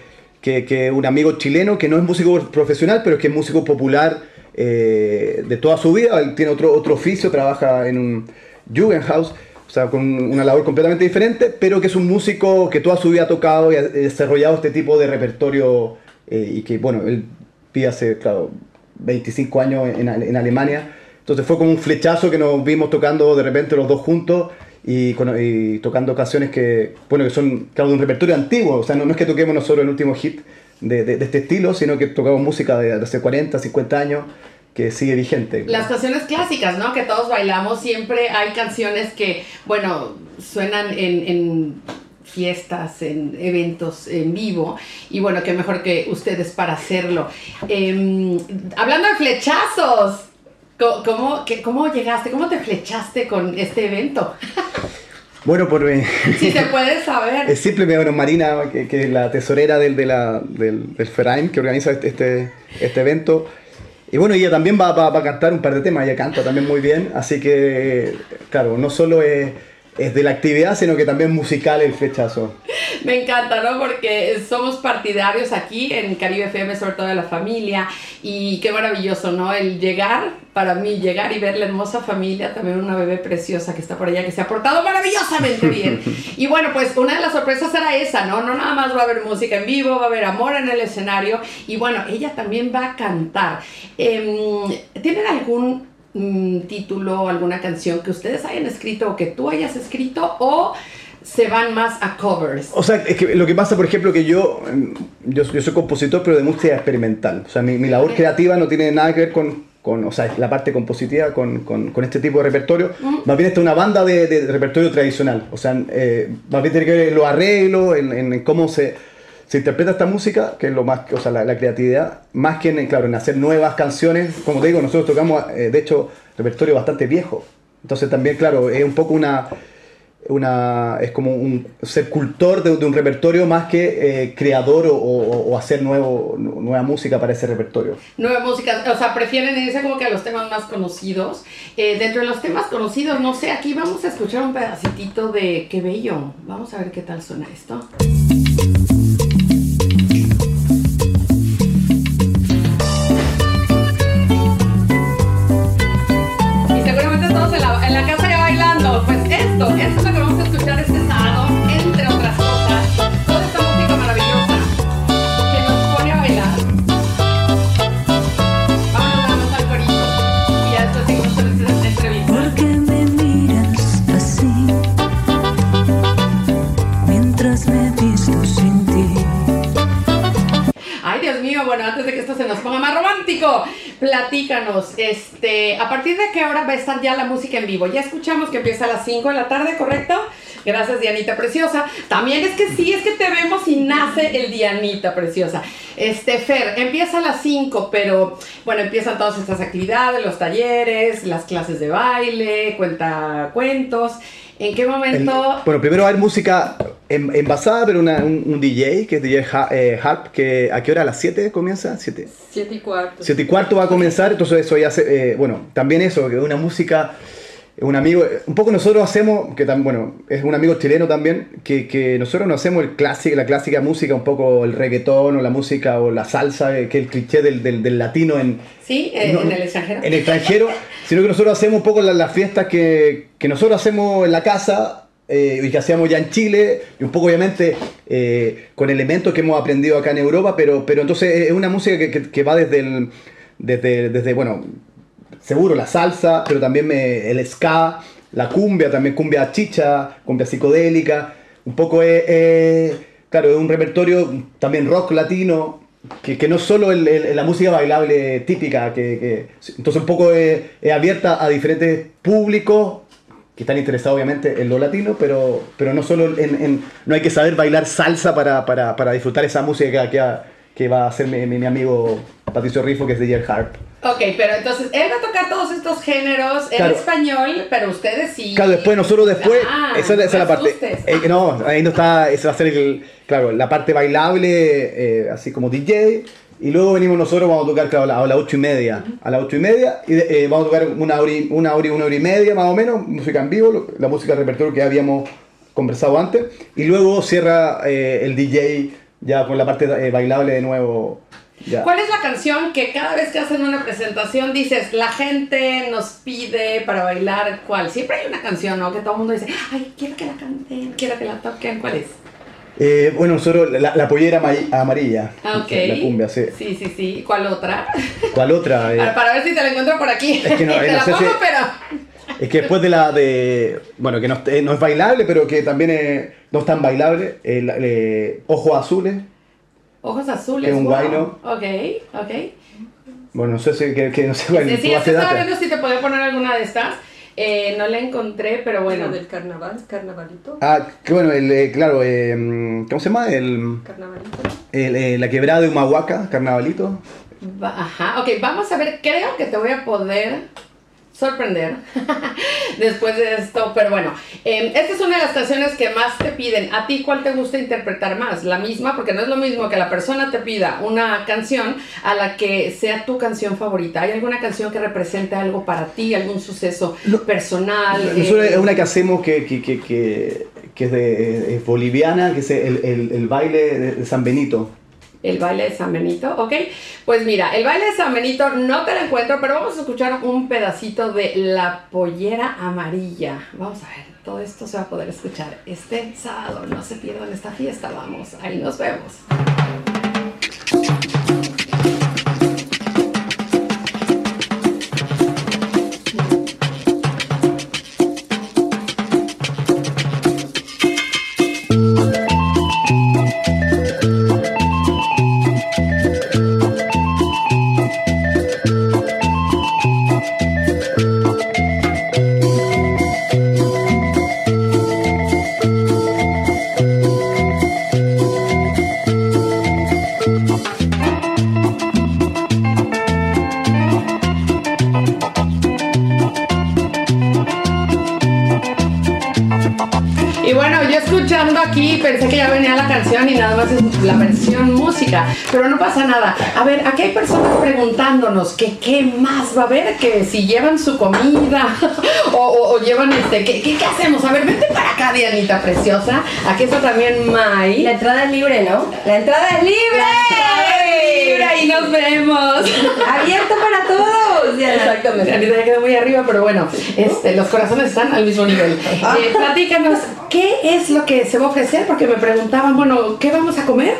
que, que un amigo chileno que no es músico profesional, pero es que es músico popular eh, de toda su vida, él tiene otro, otro oficio, trabaja en un Jugendhaus, o sea, con una labor completamente diferente, pero que es un músico que toda su vida ha tocado y ha desarrollado este tipo de repertorio eh, y que, bueno, él vive hace, claro, 25 años en, en Alemania. Entonces fue como un flechazo que nos vimos tocando de repente los dos juntos y, y tocando canciones que, bueno, que son, claro, de un repertorio antiguo. O sea, no, no es que toquemos nosotros el último hit de, de- de este estilo, sino que tocamos música de, de hace 40, 50 años que sigue vigente. Las canciones clásicas, ¿no? Que todos bailamos, siempre hay canciones que, bueno, suenan en, en fiestas, en eventos en vivo, y bueno, qué mejor que ustedes para hacerlo. Em, hablando de flechazos, ¿cómo, qué- ¿cómo llegaste? ¿Cómo te flechaste con este evento? Bueno, por... eh, Si se puede saber. Es simple, bueno, Marina, que, que es la tesorera del, de la, del, del Verein, que organiza este, este, este evento. Y bueno, ella también va, a cantar un par de temas, ella canta también muy bien, así que, claro, no solo es, es de la actividad, sino que también musical el flechazo. Me encanta, ¿no? Porque somos partidarios aquí en Caribe FM, sobre todo de la familia, y qué maravilloso, ¿no? El llegar, para mí, llegar y ver la hermosa familia, también una bebé preciosa que está por allá, que se ha portado maravillosamente bien. Y bueno, pues una de las sorpresas era esa, ¿no? No nada más va a haber música en vivo, va a haber amor en el escenario, y bueno, ella también va a cantar. Em, ¿Tienen algún mm, título, alguna canción que ustedes hayan escrito o que tú hayas escrito, o se van más a covers? O sea, es que lo que pasa, por ejemplo, que yo, mm, yo, yo soy compositor, pero de música experimental. O sea, mi, mi labor creativa no tiene nada que ver con, con o sea, la parte compositiva, con, con, con este tipo de repertorio. Más bien esta es una banda de, de repertorio tradicional. O sea, eh, más bien tiene que ver en los arreglos, en- en cómo se, se interpreta esta música, que es lo más, o sea, la, la creatividad, más que en, claro, en hacer nuevas canciones. Como te digo, nosotros tocamos, eh, de hecho, repertorio bastante viejo. Entonces también, claro, es un poco una una es como un ser cultor de, de un repertorio más que eh, creador o, o- o hacer nuevo, nueva música para ese repertorio. Nueva música, o sea, prefieren irse como que a los temas más conocidos. Eh, dentro de los temas conocidos, no sé, aquí vamos a escuchar un pedacitito de Qué Bello. Vamos a ver qué tal suena esto. En la, casa ya bailando. Pues esto, esto es lo que vamos a escuchar este sábado, entre otras cosas. Toda esta música maravillosa que nos pone a bailar. Vámonos vamos al corito. Y ya después seguimos con esta entrevista. ¿Por qué me miras así? Mientras me visto sin ti. Ay, Dios mío, bueno, antes de que esto se nos ponga más romántico, platícanos, este, ¿a partir de qué hora va a estar ya la música en vivo? Ya escuchamos que empieza a las 5 de la tarde, ¿correcto? Gracias, Dianita Preciosa. También es que sí, es que te vemos y nace el Dianita Preciosa. Este, Fer, empieza a las 5, pero bueno, empiezan todas estas actividades, los talleres, las clases de baile, cuenta cuentos. ¿En qué El- momento? bueno, primero va a haber música en- envasada, pero una- un, un DJ, que es DJ Ha- eh, Harp, que ¿a qué hora? ¿A las 7 comienza? 7. Siete y cuarto. 7 y cuarto va a comenzar, entonces eso ya se, eh, bueno, también eso, que una música, un amigo, un poco nosotros hacemos, que también, bueno, es un amigo chileno también, que, que nosotros no hacemos el clásico, la clásica música, un poco el reggaetón o la música o la salsa, que es el cliché del, del- del latino en, Sí, eh, No, en el extranjero. en extranjero, sino que nosotros hacemos un poco la- las fiestas que, que nosotros hacemos en la casa eh, y que hacíamos ya en Chile, y un poco obviamente eh, con elementos que hemos aprendido acá en Europa, pero, pero entonces es una música que, que- va desde desde, desde, bueno, seguro la salsa, pero también el ska, la cumbia, también cumbia chicha, cumbia psicodélica, un poco es, es, claro, es un repertorio también rock latino, que, que no es solo el- el- la música bailable típica, que, que- entonces un poco es, es abierta a diferentes públicos que están interesados obviamente en lo latino, pero, pero no solo en, en- no hay que saber bailar salsa para, para, para disfrutar esa música que, que, va a hacer mi, mi- mi amigo Patricio Rifo, que es DJ Harp. Ok, pero entonces él va a tocar todos estos géneros en Claro. español, pero ustedes sí. Claro, después nosotros después, Ah, esa, esa es la parte. eh, no, ahí no está, esa va a ser el, claro, la parte bailable, eh, así como DJ. Y luego venimos nosotros, vamos a tocar claro, a la- a las ocho y media. A las ocho y media, y eh, vamos a tocar una hora, y, una hora y una hora y media más o menos, música en vivo, la música de repertorio que habíamos conversado antes. Y luego cierra eh, el DJ ya con la parte eh, bailable de nuevo. ¿Cuál es la canción que cada vez que hacen una presentación dices, la gente nos pide para bailar cuál? Siempre hay una canción, ¿no? Que todo el mundo dice, ay, quiero que la canten, quiero que la toquen, ¿cuál es? Eh, bueno, nosotros, la, la pollera ama- amarilla. Ah, ok. La cumbia, sí. Sí, sí, sí. ¿Cuál otra? ¿Cuál otra? Eh, Para, para ver si te la encuentro por aquí. Es que no, te eh, la pongo, si- pero... Es que después de la de. Bueno, que no, eh, no es bailable, pero que también es- no es tan bailable. eh, la- eh, Ojos azules. Ojos azules. Es un wow. guayno. Ok, ok. Bueno, no sé si que, que no sé cuál Sí, estaba viendo si te podía poner alguna de estas. Eh, no la encontré, pero bueno. del carnaval, carnavalito. Ah, que bueno, el, eh, claro, eh, ¿cómo se llama? El, Carnavalito. el, eh, la quebrada de Humahuaca, carnavalito. Va- Ajá, ok, vamos a ver, creo que te voy a poder sorprender después de esto, pero bueno, eh, esta es una de las canciones que más te piden. ¿A ti cuál te gusta interpretar más? La misma, porque no es lo mismo que la persona te pida una canción a la que sea tu canción favorita. ¿Hay alguna canción que represente algo para ti, algún suceso personal? Eh, es una que hacemos que, que, que, que, que es, de, es boliviana, que es el, el, el baile de San Benito. El baile de San Benito, ¿ok? Pues mira, el baile de San Benito no te lo encuentro, pero vamos a escuchar un pedacito de La Pollera Amarilla. Vamos a ver, todo esto se va a poder escuchar este. No se pierdan esta fiesta, vamos, ahí nos vemos. Pero no pasa nada. A ver, aquí hay personas preguntándonos que qué más va a haber, que si llevan su comida o, o- o llevan este, ¿qué, qué, qué hacemos? A ver, vente para acá, Dianita preciosa. Aquí está también Mai. La entrada es libre, ¿no? La entrada es libre. La entrada es libre y nos vemos. Abierto para todos. Diana. Exactamente, Anita ya quedó muy arriba, pero bueno, este, los corazones están al mismo nivel. Eh, platícanos, ¿qué es lo que se va a ofrecer? Porque me preguntaban, bueno, ¿qué vamos a comer?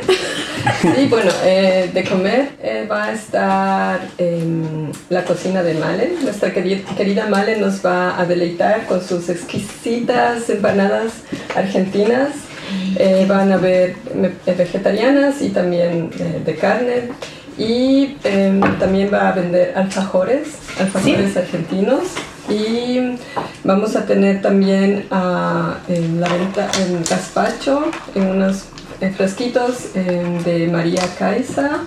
Sí, bueno, eh, de comer eh, va a estar em, la cocina de Male. Nuestra querida, querida Male nos va a deleitar con sus exquisitas empanadas argentinas. Eh, van a haber vegetarianas y también de carne. Y em, también va a vender alfajores, alfajores argentinos. Y vamos a tener también ah, en la venta en gazpacho, en unos en frasquitos em, de María Caiza,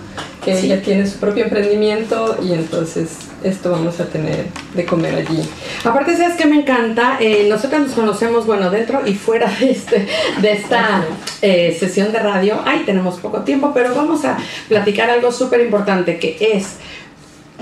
que Sí. ella tiene su propio emprendimiento y entonces esto vamos a tener de comer allí. Aparte, ¿sabes qué me encanta? Eh, nosotros nos conocemos, bueno, dentro y fuera de, este, de esta eh, sesión de radio. Ay, tenemos poco tiempo, pero vamos a platicar algo súper importante que es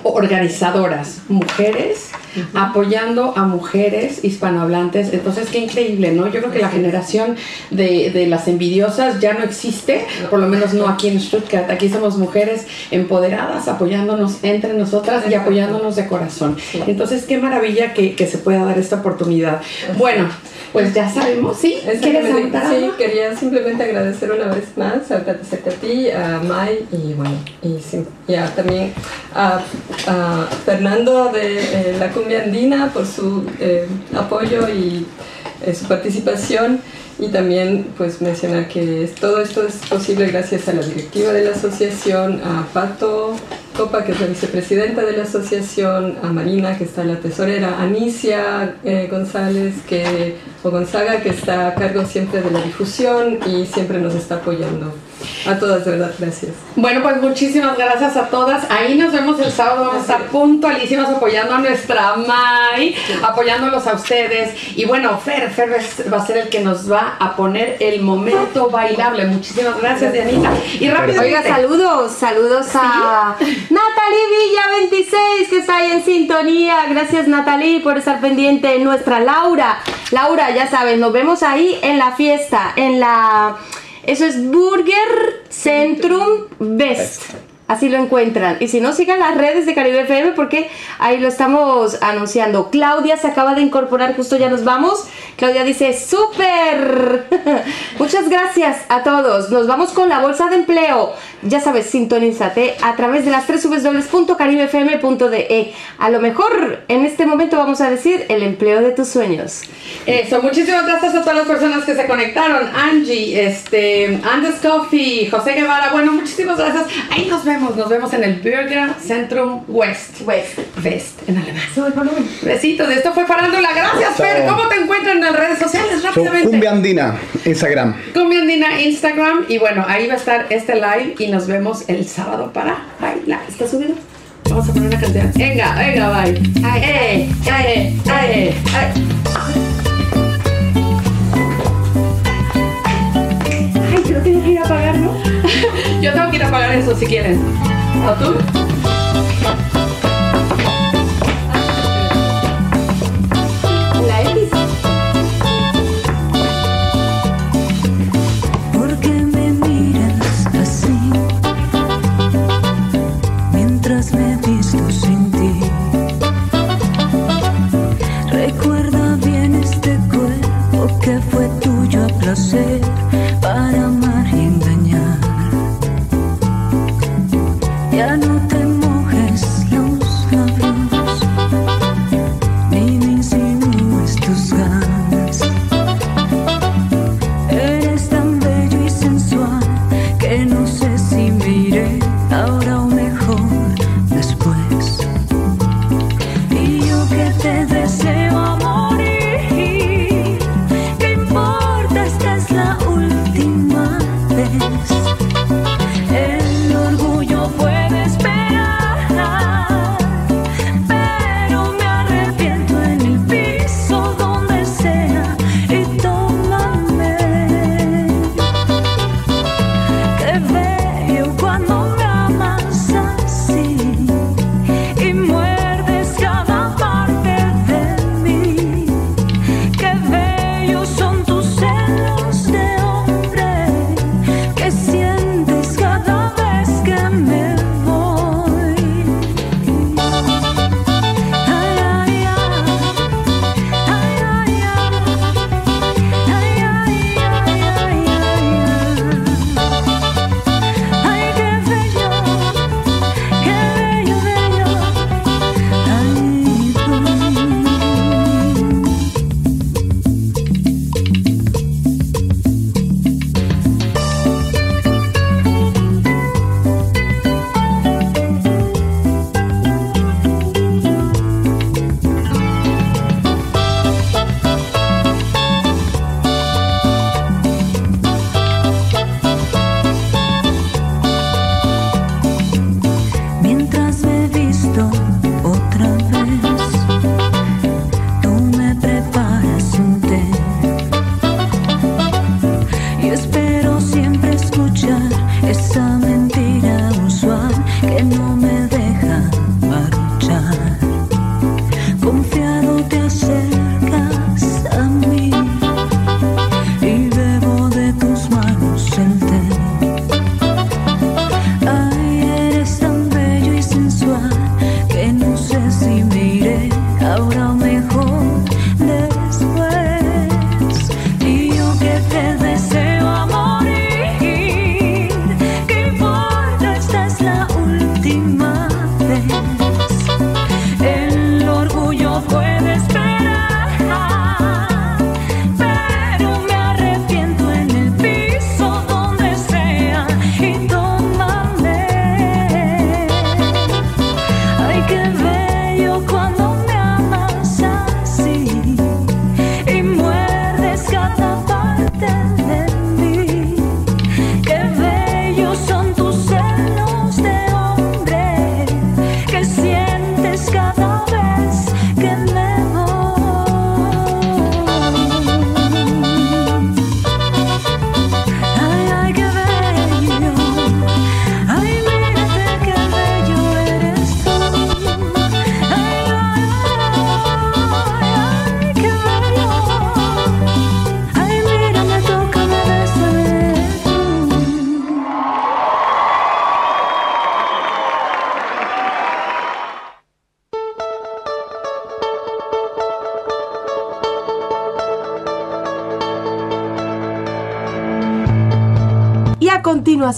organizadoras, mujeres, apoyando a mujeres hispanohablantes. Entonces, qué increíble, ¿no? Yo creo que la generación de, de las envidiosas ya no existe, por lo menos no aquí en Stuttgart. Aquí somos mujeres empoderadas, apoyándonos entre nosotras y apoyándonos de corazón. Entonces, qué maravilla que, que se pueda dar esta oportunidad. Bueno, pues ya sabemos, ¿sí? ¿Quieres Sí, quería simplemente agradecer una vez más, agradecerte a ti, a Mai y bueno, y, y a- también a, a Fernando de eh, la Cumbia Andina por su eh, apoyo y eh, su participación y también pues mencionar que todo esto es posible gracias a la directiva de la asociación, a Pato Copa, que es la vicepresidenta de la asociación, a Marina, que está la tesorera, a Anicia eh, González, que, o Gonzaga, que está a cargo siempre de la difusión y siempre nos está apoyando. A todas, de verdad, gracias. Bueno, pues muchísimas gracias a todas. Ahí nos vemos el sábado. Vamos a estar puntualísimas apoyando a nuestra Mai, apoyándolos a ustedes. Y bueno, Fer, Fer va a ser el que nos va a poner el momento bailable. Muchísimas gracias, Dianita. Y rápido. Oiga, saludos, saludos a Natalie Villa 26 que está ahí en sintonía. Gracias Natalie por estar pendiente. Nuestra Laura. Laura, ya sabes, nos vemos ahí en la fiesta, en la... Eso es Burger Centrum Best. Así lo encuentran. Y si no, sigan las redes de Caribe FM porque ahí lo estamos anunciando. Claudia se acaba de incorporar, justo ya nos vamos. Claudia dice, súper. Muchas gracias a todos. Nos vamos con la bolsa de empleo. Ya sabes, sintonízate a través de las tres www.caribefm.de. A lo mejor en este momento vamos a decir el empleo de tus sueños. Eso, muchísimas gracias a todas las personas que se conectaron. Angie, este, Andes Coffee, José Guevara. Bueno, muchísimas gracias. Ahí nos vemos, nos vemos en el Burger Centrum West. West. West, en alemán. Besitos. Esto fue Farándula. Gracias, Chao. Fer. ¿Cómo te encuentran en las redes sociales? So, Rápidamente. Cumbia Andina, Instagram. Cumbia Andina Instagram y bueno, ahí va a estar este live y nos vemos el sábado para bailar. ¿Está subido? Vamos a poner una canción. Venga, venga, bye. Eh, eh, eh, eh. Ay, pero tienes que ir a apagar, ¿no? Yo tengo que ir a apagar eso si quieren. ¿O tú? La X. ¿Por qué me miras así? Mientras me visto sin ti. Recuerda bien este cuerpo que fue tuyo a placer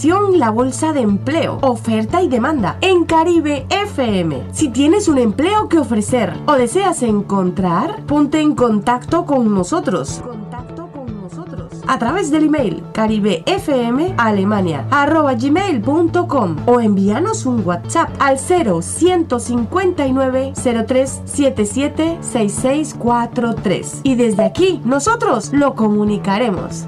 la bolsa de empleo, oferta y demanda en Caribe FM. Si tienes un empleo que ofrecer o deseas encontrar, ponte en contacto con nosotros a través del email caribefmalemania.gmail.com o envíanos un WhatsApp al 0159 0377 6643 y desde aquí nosotros lo comunicaremos.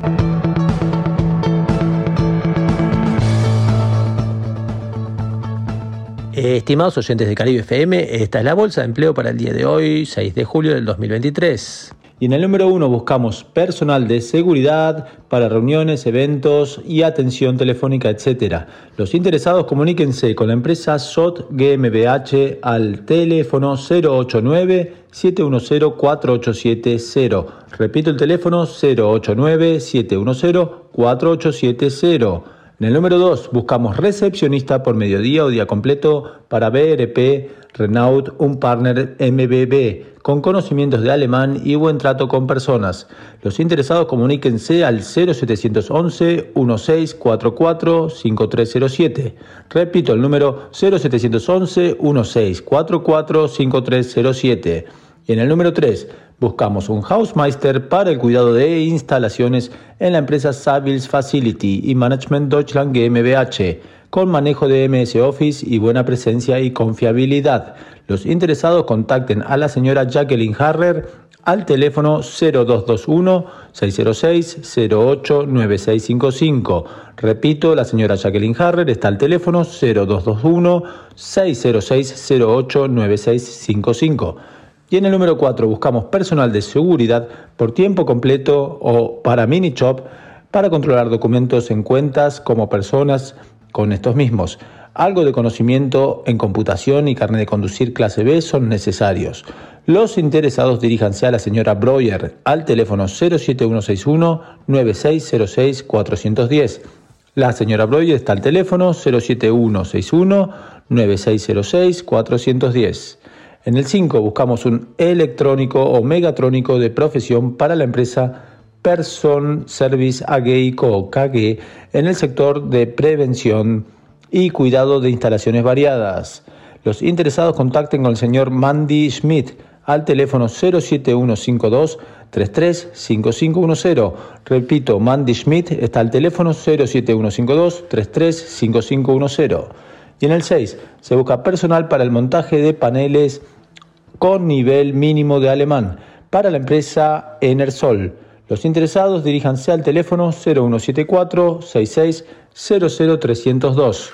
Estimados oyentes de Caribe FM, esta es la bolsa de empleo para el día de hoy, 6 de julio del 2023. Y en el número uno buscamos personal de seguridad para reuniones, eventos y atención telefónica, etc. Los interesados comuníquense con la empresa SOT GmbH al teléfono 089 710 4870. Repito el teléfono 089 710 4870. En el número 2 buscamos recepcionista por mediodía o día completo para BRP Renault, un partner MBB con conocimientos de alemán y buen trato con personas. Los interesados comuníquense al 0711 1644 5307. Repito el número 0711 1644 5307. Y en el número 3 buscamos un Hausmeister para el cuidado de instalaciones en la empresa Savils Facility y Management Deutschland GmbH, con manejo de MS Office y buena presencia y confiabilidad. Los interesados contacten a la señora Jacqueline Harrer al teléfono 0221-606-089655. Repito, la señora Jacqueline Harrer está al teléfono 0221-606-089655. Y en el número 4 buscamos personal de seguridad por tiempo completo o para mini shop para controlar documentos en cuentas como personas con estos mismos. Algo de conocimiento en computación y carnet de conducir clase B son necesarios. Los interesados diríjanse a la señora Breuer al teléfono 07161 9606 410. La señora Breuer está al teléfono 07161 9606 410. En el 5 buscamos un electrónico o megatrónico de profesión para la empresa Person Service AG. KG en el sector de prevención y cuidado de instalaciones variadas. Los interesados contacten con el señor Mandy Schmidt al teléfono 07152 335510. Repito, Mandy Schmidt está al teléfono 07152 335510. Y en el 6 se busca personal para el montaje de paneles con nivel mínimo de alemán para la empresa Enersol. Los interesados diríjanse al teléfono 0174 66 00302.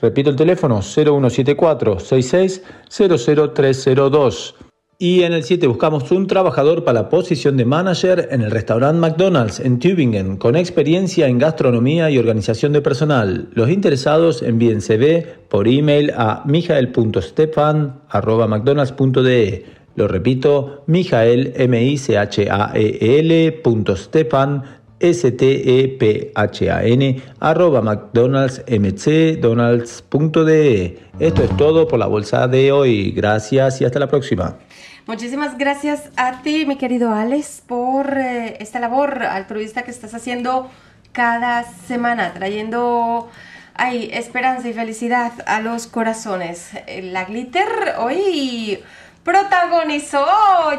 Repito el teléfono 0174 66 00302. Y en el 7 buscamos un trabajador para la posición de manager en el restaurante McDonald's en Tübingen con experiencia en gastronomía y organización de personal. Los interesados envíen CV por email a mijael.stefan.mcdonalds.de. Lo repito, mijael, m i c h a e l punto Stefan, s t e p h a n arroba mcdonaldsmcdonalds.de. Esto es todo por la bolsa de hoy. Gracias y hasta la próxima. Muchísimas gracias a ti, mi querido Alex, por eh, esta labor altruista que estás haciendo cada semana, trayendo ay, esperanza y felicidad a los corazones. Eh, La glitter hoy protagonizó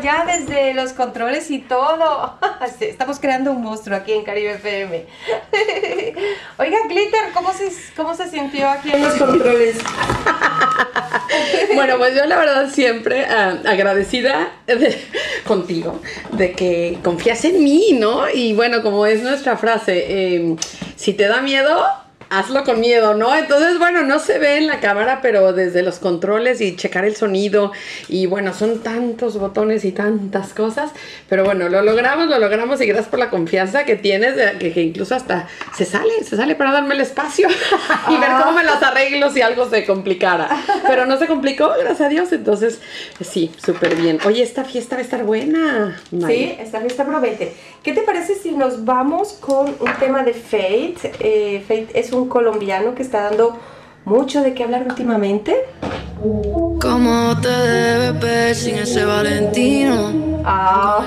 ya desde los controles y todo. Estamos creando un monstruo aquí en Caribe FM. Oiga, Glitter, ¿cómo se, cómo se sintió aquí en los controles? Bueno, pues yo la verdad siempre ah, agradecida de- contigo de que confías en mí, ¿no? Y bueno, como es nuestra frase, eh, si te da miedo, hazlo con miedo, ¿no? Entonces, bueno, no se ve en la cámara, pero desde los controles y checar el sonido y bueno, son tantos botones y tantas cosas, pero bueno, lo logramos, lo logramos y gracias por la confianza que tienes, que, incluso hasta se sale, se sale para darme el espacio y ver cómo me las arreglo si algo se complicara. Pero no se complicó, gracias a Dios, entonces sí, súper bien. Oye, esta fiesta va a estar buena. Sí, esta fiesta promete. ¿Qué te parece si nos vamos con un tema de Fate? Eh, Fate es un colombiano que está dando mucho de qué hablar últimamente. ¿Cómo te debes ver sin ese Valentino? Ah.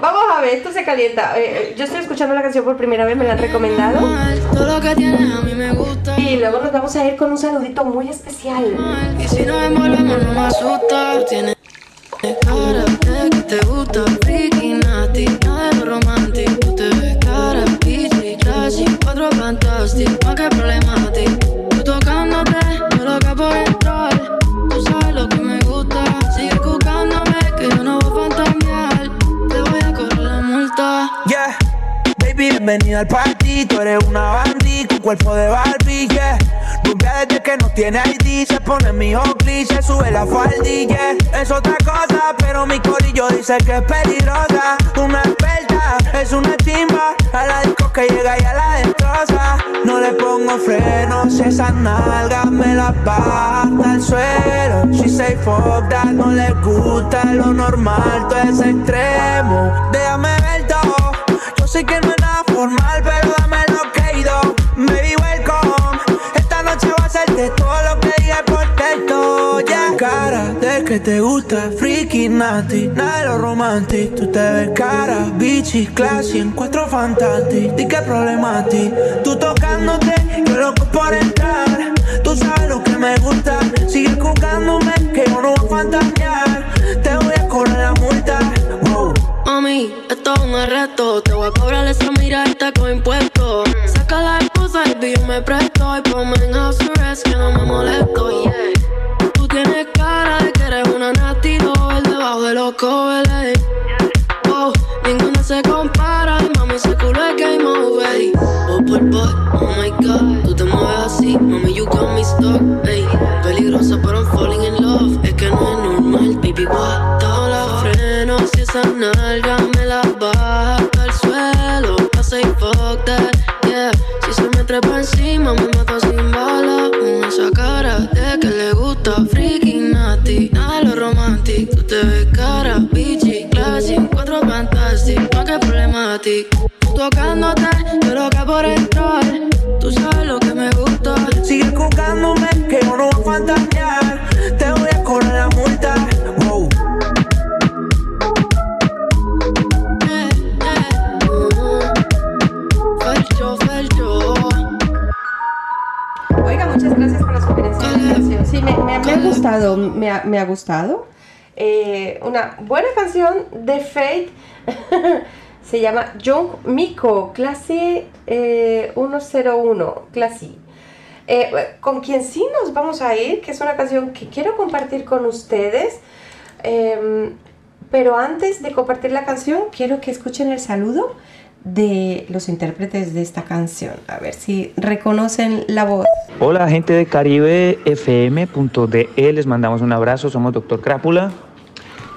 Vamos a ver, esto se calienta. Eh, eh, yo estoy escuchando la canción por primera vez, me la han recomendado. Y luego nos vamos a ir con un saludito muy especial. Y si nos envolvemos no me asusta. Tienes cara de que te gusta, freaky, nasty, nada romántico. Tú te ves cara, classy, cuatro fantástico, más que problemático. Tú tocándote, yo loca por baby, bienvenida al party. Tú eres una bandí con cuerpo de Barbie, yeah. Rubia desde que no tiene ID, se pone mi Oakley, se sube la faldilla. Es otra cosa, pero mi corillo dice que es peligrosa. Una experta, es una chimba. A la disco que llega y a la destroza. No le pongo frenos, esas nalgas me las baja el suelo. She say fuck that, no le gusta lo normal, todo es extremo. Déjame sé que no es nada formal, pero dame lo que ido. Baby, welcome. Esta noche va a de todo lo que dije por texto, yeah. Cara de que te gusta, freaky, nasty, nada de lo romántico. Tú te ves cara, bichi, classy, encuentro fantástico. Di que problemático. Tú tocándote, yo loco por entrar. Tú sabes lo que me gusta. Sigue jugándome, que yo no voy a fantasear. Te voy a correr la multa. Esto es un arresto. Te voy a cobrar esa mirada con impuestos. Saca la esposa y yo me presto. Y ponme en house arrest que no me molesto. Yeah. Tú tienes cara de que eres una nasty doll debajo de los covers. Wow, ninguna se compara. Mami, ese culo es game over. Oh, por boy, oh my god. Tú te mueves así, mami, you got me stuck. Ey, peligrosa, pero I'm falling in love. Es que no es normal, baby, what? Esa nalga me la baja el suelo. I say fuck that, yeah. Si se me trepa encima, me mata sin bala. Con esa cara de que le gusta, nasty. Nada de lo romántico. Tú te ves cara, bitchy, classy. Cuatro fantástico, más que problemático. Tú tocándote, yo loca por entrar. Me, ha gustado, me ha, me ha gustado. Eh, una buena canción de Fate. Se llama Jung Miko, clase eh, 101, clase. Eh, con quien sí nos vamos a ir, que es una canción que quiero compartir con ustedes. Em, pero antes de compartir la canción, quiero que escuchen el saludo de los intérpretes de esta canción. A ver si reconocen la voz. Hola gente de Caribe FM.de, les mandamos un abrazo, somos Doctor Crápula.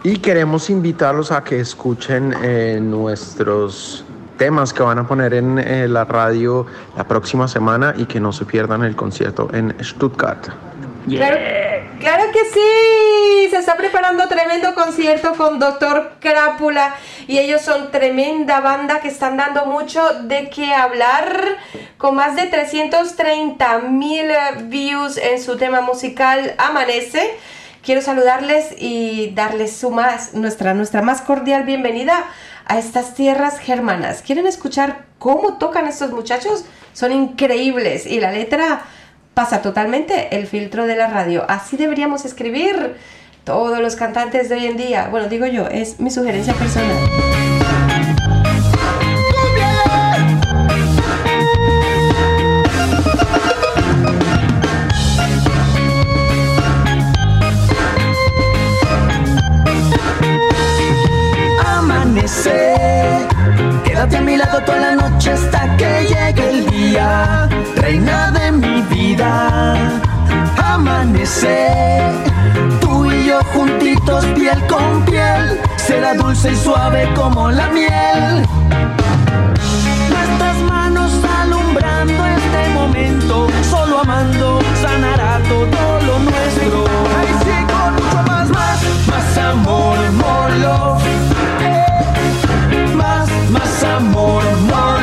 Y queremos invitarlos a que escuchen eh, nuestros temas que van a poner en eh, la radio la próxima semana y que no se pierdan el concierto en Stuttgart. Claro, claro que sí, se está preparando tremendo concierto con Doctor Crápula y ellos son tremenda banda que están dando mucho de qué hablar con más de 330 mil views en su tema musical Amanece. Quiero saludarles y darles su más, nuestra, nuestra más cordial bienvenida a estas tierras germanas. ¿Quieren escuchar cómo tocan estos muchachos? Son increíbles y la letra pasa totalmente el filtro de la radio. Así deberíamos escribir todos los cantantes de hoy en día. Bueno, digo yo, es mi sugerencia personal. Amanece, quédate a mi lado toda la noche hasta que llegue el día, reina de mi vida. Amanece, tú y yo juntitos piel con piel, será dulce y suave como la miel. Nuestras manos alumbrando este momento, solo amando sanará todo lo nuestro. Ay, sí, con mucho más, más, más amor, more love. Eh, Más, más amor, more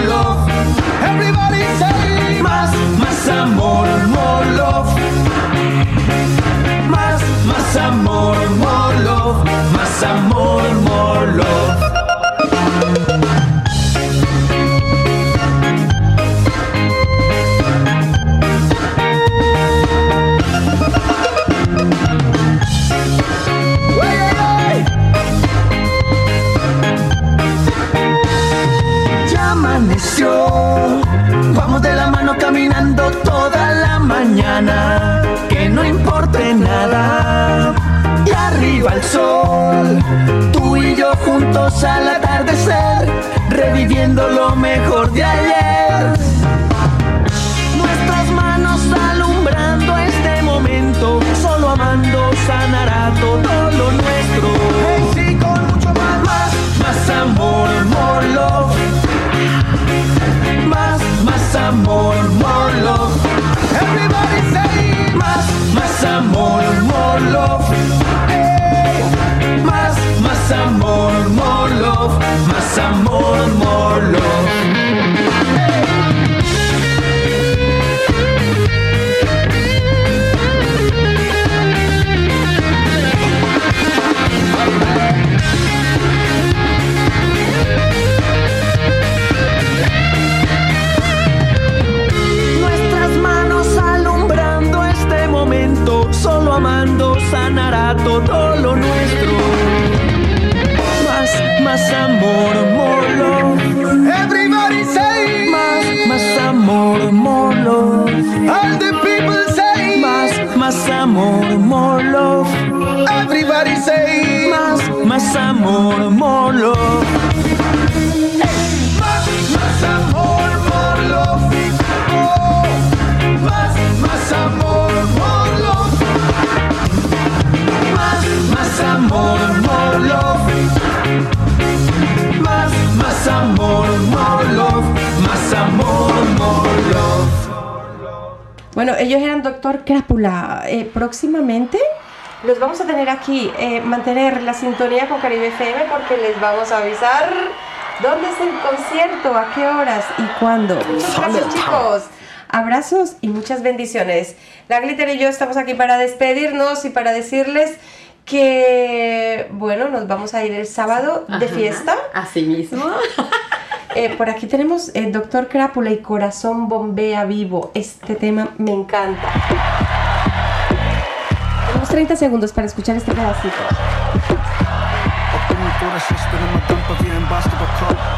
aquí. eh, mantener la sintonía con Caribe FM porque les vamos a avisar dónde es el concierto, a qué horas y cuándo. Muchas gracias, chicos. Abrazos y muchas bendiciones. La Glitter y yo estamos aquí para despedirnos y para decirles que, bueno, nos vamos a ir el sábado de Ajá, fiesta. Así mismo. Eh, por aquí tenemos eh, Doctor Crápula y Corazón Bombea Vivo. Este tema me encanta. Tenemos 30 segundos para escuchar este pedacito.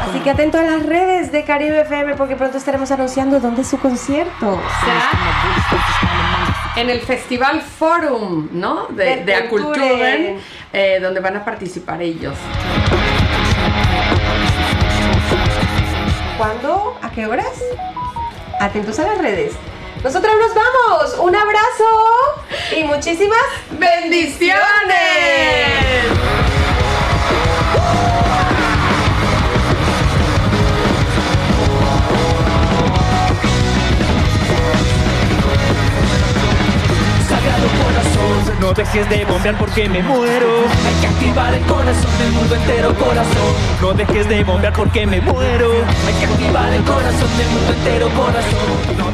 Así que atento a las redes de Caribe FM porque pronto estaremos anunciando dónde es su concierto. En el Festival Forum, ¿no? De, De Aculturen, Culturen. eh, donde van a participar ellos. ¿Cuándo? ¿A qué horas? Atentos a las redes. Nosotros nos vamos. Un abrazo y muchísimas bendiciones. Corazón, no dejes de bombear porque me muero. Hay que activar el corazón del mundo entero, corazón. No dejes de bombear porque me muero. Hay que activar el corazón del mundo entero, corazón.